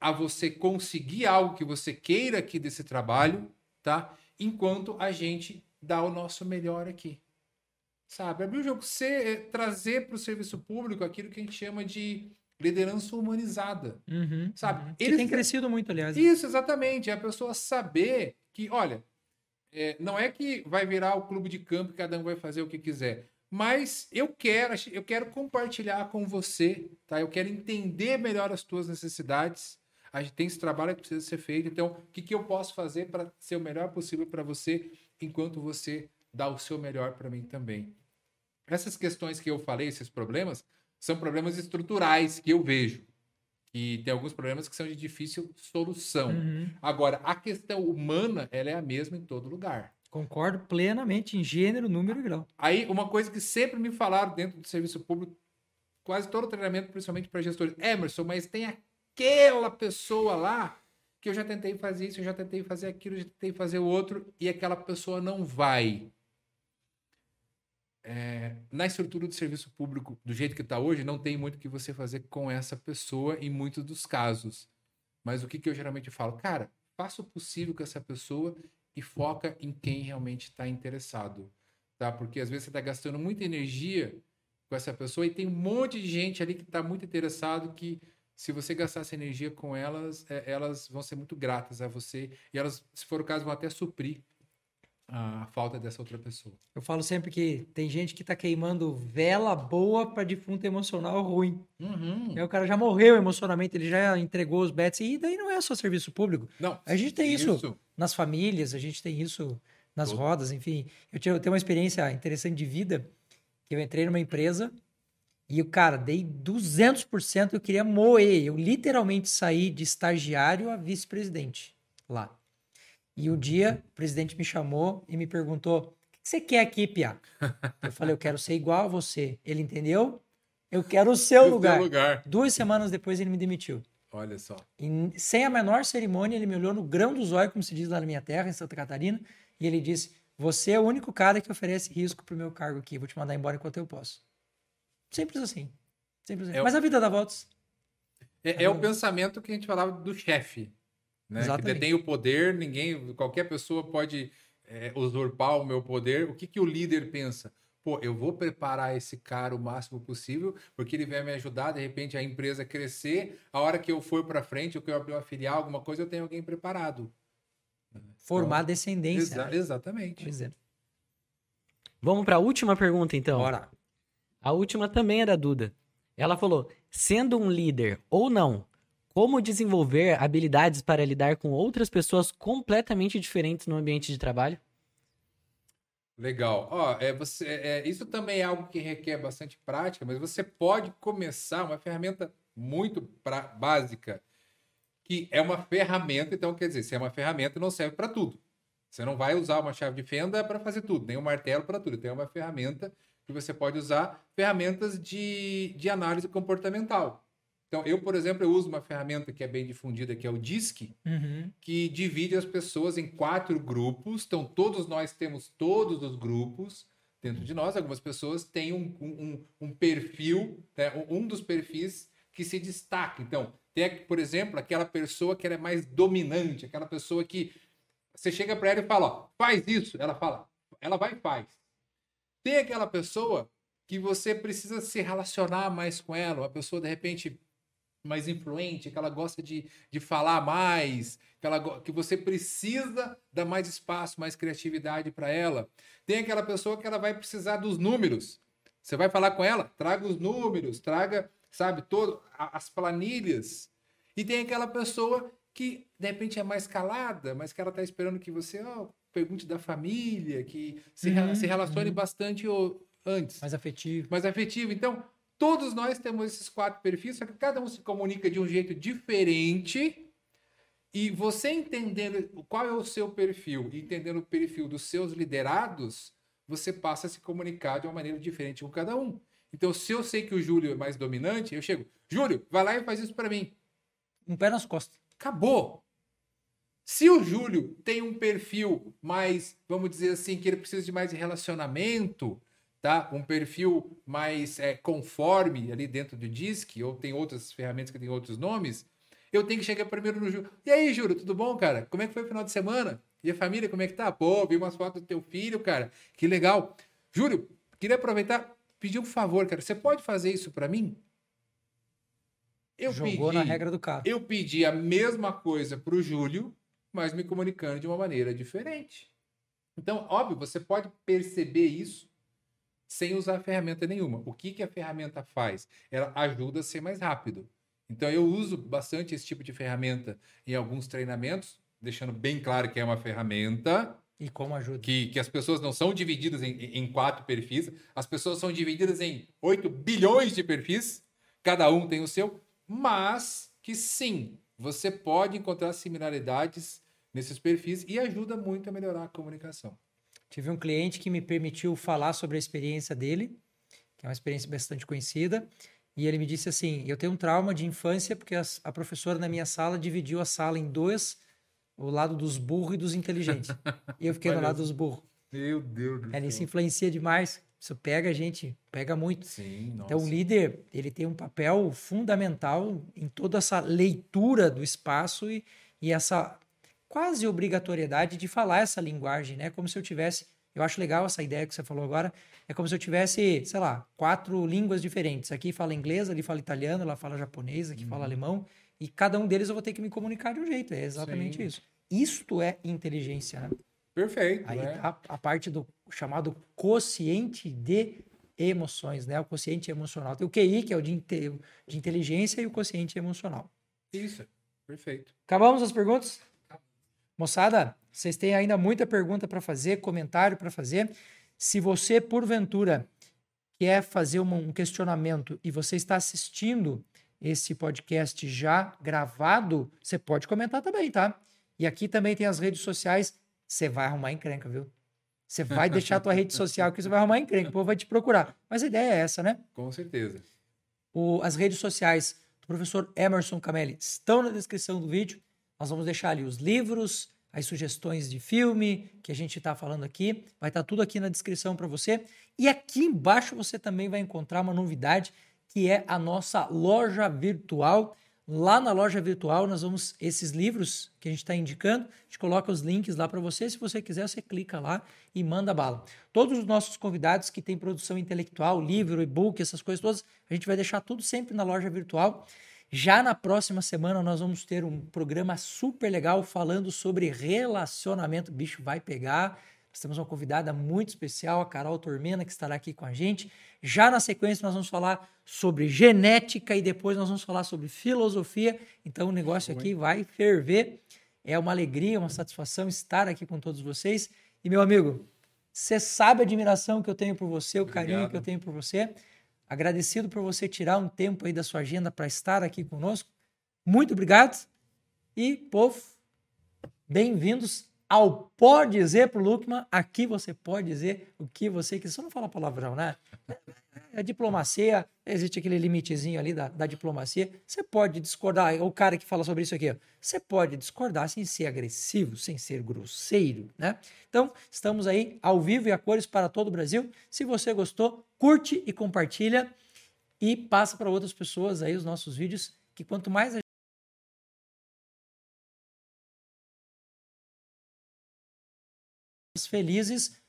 a você conseguir algo que você queira aqui desse trabalho, tá? Enquanto a gente dá o nosso melhor aqui. Sabe? Abrir o jogo, ser, é, trazer para o serviço público aquilo que a gente chama de liderança humanizada.
Uhum,
Sabe,
uhum. Que
eles-
tem crescido muito, aliás.
Isso, exatamente. É a pessoa saber que, olha, é, não é que vai virar o clube de campo e cada um vai fazer o que quiser, Mas eu quero, eu quero compartilhar com você, tá? Eu quero entender melhor as tuas necessidades. A gente tem esse trabalho que precisa ser feito. Então, o que, que eu posso fazer para ser o melhor possível para você, enquanto você dá o seu melhor para mim também? Essas questões que eu falei, esses problemas, são problemas estruturais que eu vejo. E tem alguns problemas que são de difícil solução.
Uhum.
Agora, a questão humana, ela é a mesma em todo lugar.
Concordo plenamente em gênero, número e grau.
Aí, uma coisa que sempre me falaram dentro do serviço público, quase todo treinamento, principalmente para gestores, Emerson, mas tem aquela pessoa lá que eu já tentei fazer isso, eu já tentei fazer aquilo, eu já tentei fazer o outro, e aquela pessoa não vai. É, na estrutura do serviço público, do jeito que está hoje, não tem muito o que você fazer com essa pessoa em muitos dos casos. Mas o que, que eu geralmente falo? Cara, faça o possível com essa pessoa e foca em quem realmente está interessado, tá? Porque às vezes você está gastando muita energia com essa pessoa e tem um monte de gente ali que está muito interessado que se você gastar essa energia com elas, é, elas vão ser muito gratas a você e elas, se for o caso, vão até suprir a falta dessa outra pessoa.
Eu falo sempre que tem gente que tá queimando vela boa para defunto emocional ruim.
Uhum.
Aí o cara já morreu emocionalmente, ele já entregou os bets, e daí não é só serviço público.
Não,
A gente tem isso, nas famílias, a gente tem isso nas
Todo.
rodas, enfim. Eu, tinha, eu tenho uma experiência interessante de vida, que eu entrei numa empresa e o cara, dei 200%, eu queria moer. Eu literalmente saí de estagiário a vice-presidente lá. E um dia, o presidente me chamou e me perguntou: o que você quer aqui, Pia? Eu falei: eu quero ser igual a você. Ele entendeu? Eu quero o seu lugar.
lugar.
Duas semanas depois, ele me demitiu.
Olha só.
E sem a menor cerimônia, ele me olhou no grão do zóio, como se diz lá na minha terra, em Santa Catarina, e ele disse: Você é o único cara que oferece risco pro meu cargo aqui. Vou te mandar embora enquanto eu posso. Simples assim. Simples assim.
É
Mas a vida dá voltas.
É, é o pensamento que a gente falava do chefe, né? Que
Exatamente.
detém o poder, ninguém, qualquer pessoa pode é, usurpar o meu poder. O que, que o líder pensa? Pô, eu vou preparar esse cara o máximo possível, porque ele vai me ajudar, de repente, a empresa crescer. A hora que eu for para frente, ou que eu abrir uma filial, alguma coisa, eu tenho alguém preparado.
Formar descendência.
Exa- exatamente.
Pois é.
Vamos para a última pergunta, então.
Bora.
A última também é da Duda. Ela falou: sendo um líder ou não, como desenvolver habilidades para lidar com outras pessoas completamente diferentes no ambiente de trabalho?
Legal. É, você, é, isso também é algo que requer bastante prática, mas você pode começar uma ferramenta muito pra- básica, que é uma ferramenta, então quer dizer, se é uma ferramenta, não serve para tudo. Você não vai usar uma chave de fenda para fazer tudo, nem um martelo para tudo. Tem uma ferramenta que você pode usar, ferramentas de, de análise comportamental. Então, eu, por exemplo, eu uso uma ferramenta que é bem difundida, que é o DISC,
Uhum.
que divide as pessoas em quatro grupos. Então, todos nós temos todos os grupos dentro de nós. Algumas pessoas têm um, um, um perfil, né? um dos perfis que se destaca. Então, tem, por exemplo, aquela pessoa que é mais dominante, aquela pessoa que você chega para ela e fala, ó, faz isso. Ela fala, ela vai e faz. Tem aquela pessoa que você precisa se relacionar mais com ela, uma pessoa, de repente, mais influente, que ela gosta de, de falar mais, que, ela, que você precisa dar mais espaço, mais criatividade para ela. Tem aquela pessoa que ela vai precisar dos números. Você vai falar com ela, traga os números, traga, sabe, todo, as planilhas. E tem aquela pessoa que, de repente, é mais calada, mas que ela está esperando que você ó, pergunte da família, que se,
Uhum,
se relacione
uhum.
bastante ô, antes
Mais afetivo.
mais afetivo. Então, todos nós temos esses quatro perfis, só que cada um se comunica de um jeito diferente. E você entendendo qual é o seu perfil, entendendo o perfil dos seus liderados, você passa a se comunicar de uma maneira diferente com cada um. Então, se eu sei que o Júlio é mais dominante, eu chego, Júlio, vai lá e faz isso para mim.
Um pé nas costas.
Acabou. Se o Júlio tem um perfil mais, vamos dizer assim, que ele precisa de mais relacionamento, tá? Um perfil mais é, conforme ali dentro do DISC, ou tem outras ferramentas que têm outros nomes, eu tenho que chegar primeiro no Júlio. E aí, Júlio, tudo bom, cara? Como é que foi o final de semana? E a família, como é que tá? Pô, vi umas fotos do teu filho, cara. Que legal. Júlio, queria aproveitar, pedir um favor, cara. Você pode fazer isso para mim? Eu
Jogou
pedi,
na regra do carro.
eu pedi a mesma coisa para o Júlio, mas me comunicando de uma maneira diferente. Então, óbvio, você pode perceber isso sem usar ferramenta nenhuma. O que, que a ferramenta faz? Ela ajuda a ser mais rápido. Então eu uso bastante esse tipo de ferramenta em alguns treinamentos, deixando bem claro que é uma ferramenta.
E como ajuda?
Que, que as pessoas não são divididas em, em quatro perfis, as pessoas são divididas em 8 bilhões de perfis, cada um tem o seu, mas que sim, você pode encontrar similaridades nesses perfis e ajuda muito a melhorar a comunicação.
Tive um cliente que me permitiu falar sobre a experiência dele, que é uma experiência bastante conhecida, e ele me disse assim: Eu tenho um trauma de infância porque a, a professora na minha sala dividiu a sala em dois, o lado dos burros e dos inteligentes. e eu fiquei no lado dos burros.
Meu Deus do céu.
isso influencia demais. Isso pega a gente, pega muito.
Sim.
Então, o líder, ele tem um papel fundamental em toda essa leitura do espaço e, e essa quase obrigatoriedade de falar essa linguagem, né? Como se eu tivesse. Eu acho legal essa ideia que você falou agora. É como se eu tivesse, sei lá, quatro línguas diferentes. Aqui fala inglês, ali fala italiano, lá fala japonês, aqui fala alemão. E cada um deles eu vou ter que me comunicar de um jeito. É exatamente
Sim.
isso. Isto é inteligência, né?
Perfeito.
Aí tá a parte do chamado quociente de emoções, né? O quociente emocional. Tem o QI, que é o de, inte- de inteligência, e o quociente emocional.
Isso. Perfeito.
Acabamos as perguntas? Moçada, vocês têm ainda muita pergunta para fazer, comentário para fazer. Se você, porventura, quer fazer um questionamento e você está assistindo esse podcast já gravado, você pode comentar também, tá? E aqui também tem as redes sociais. Você vai arrumar encrenca, viu? Você vai deixar a tua rede social que você vai arrumar encrenca, o povo vai te procurar. Mas a ideia é essa, né?
Com certeza.
O- as redes sociais do professor Emerson Camelli estão na descrição do vídeo. Nós vamos deixar ali os livros, as sugestões de filme que a gente está falando aqui. Vai estar tudo aqui na descrição para você. E aqui embaixo você também vai encontrar uma novidade que é a nossa loja virtual. Lá na loja virtual, nós vamos, esses livros que a gente está indicando, a gente coloca os links lá para você. Se você quiser, você clica lá e manda bala. Todos os nossos convidados que têm produção intelectual, livro, e-book, essas coisas todas, a gente vai deixar tudo sempre na loja virtual. Já na próxima semana, nós vamos ter um programa super legal falando sobre relacionamento. O bicho vai pegar. Nós temos uma convidada muito especial, a Carol Tormena, que estará aqui com a gente. Já na sequência, nós vamos falar sobre genética e depois nós vamos falar sobre filosofia. Então, o negócio aqui vai ferver. É uma alegria, uma satisfação estar aqui com todos vocês. E, meu amigo, você sabe a admiração que eu tenho por você, o carinho
Obrigado.
que eu tenho por você. Agradecido por você tirar um tempo aí da sua agenda para estar aqui conosco. Muito obrigado. E, povo, bem-vindos ao Pode Dizer pro Lukman. Aqui você pode dizer o que você quiser. Só não fala palavrão, né? É diplomacia, existe aquele limitezinho ali da, da diplomacia. Você pode discordar, o cara que fala sobre isso aqui, você pode discordar sem ser agressivo, sem ser grosseiro, né? Então, estamos aí ao vivo e a cores para todo o Brasil. Se você gostou, curte e compartilha e passa para outras pessoas aí os nossos vídeos, que quanto mais a felizes,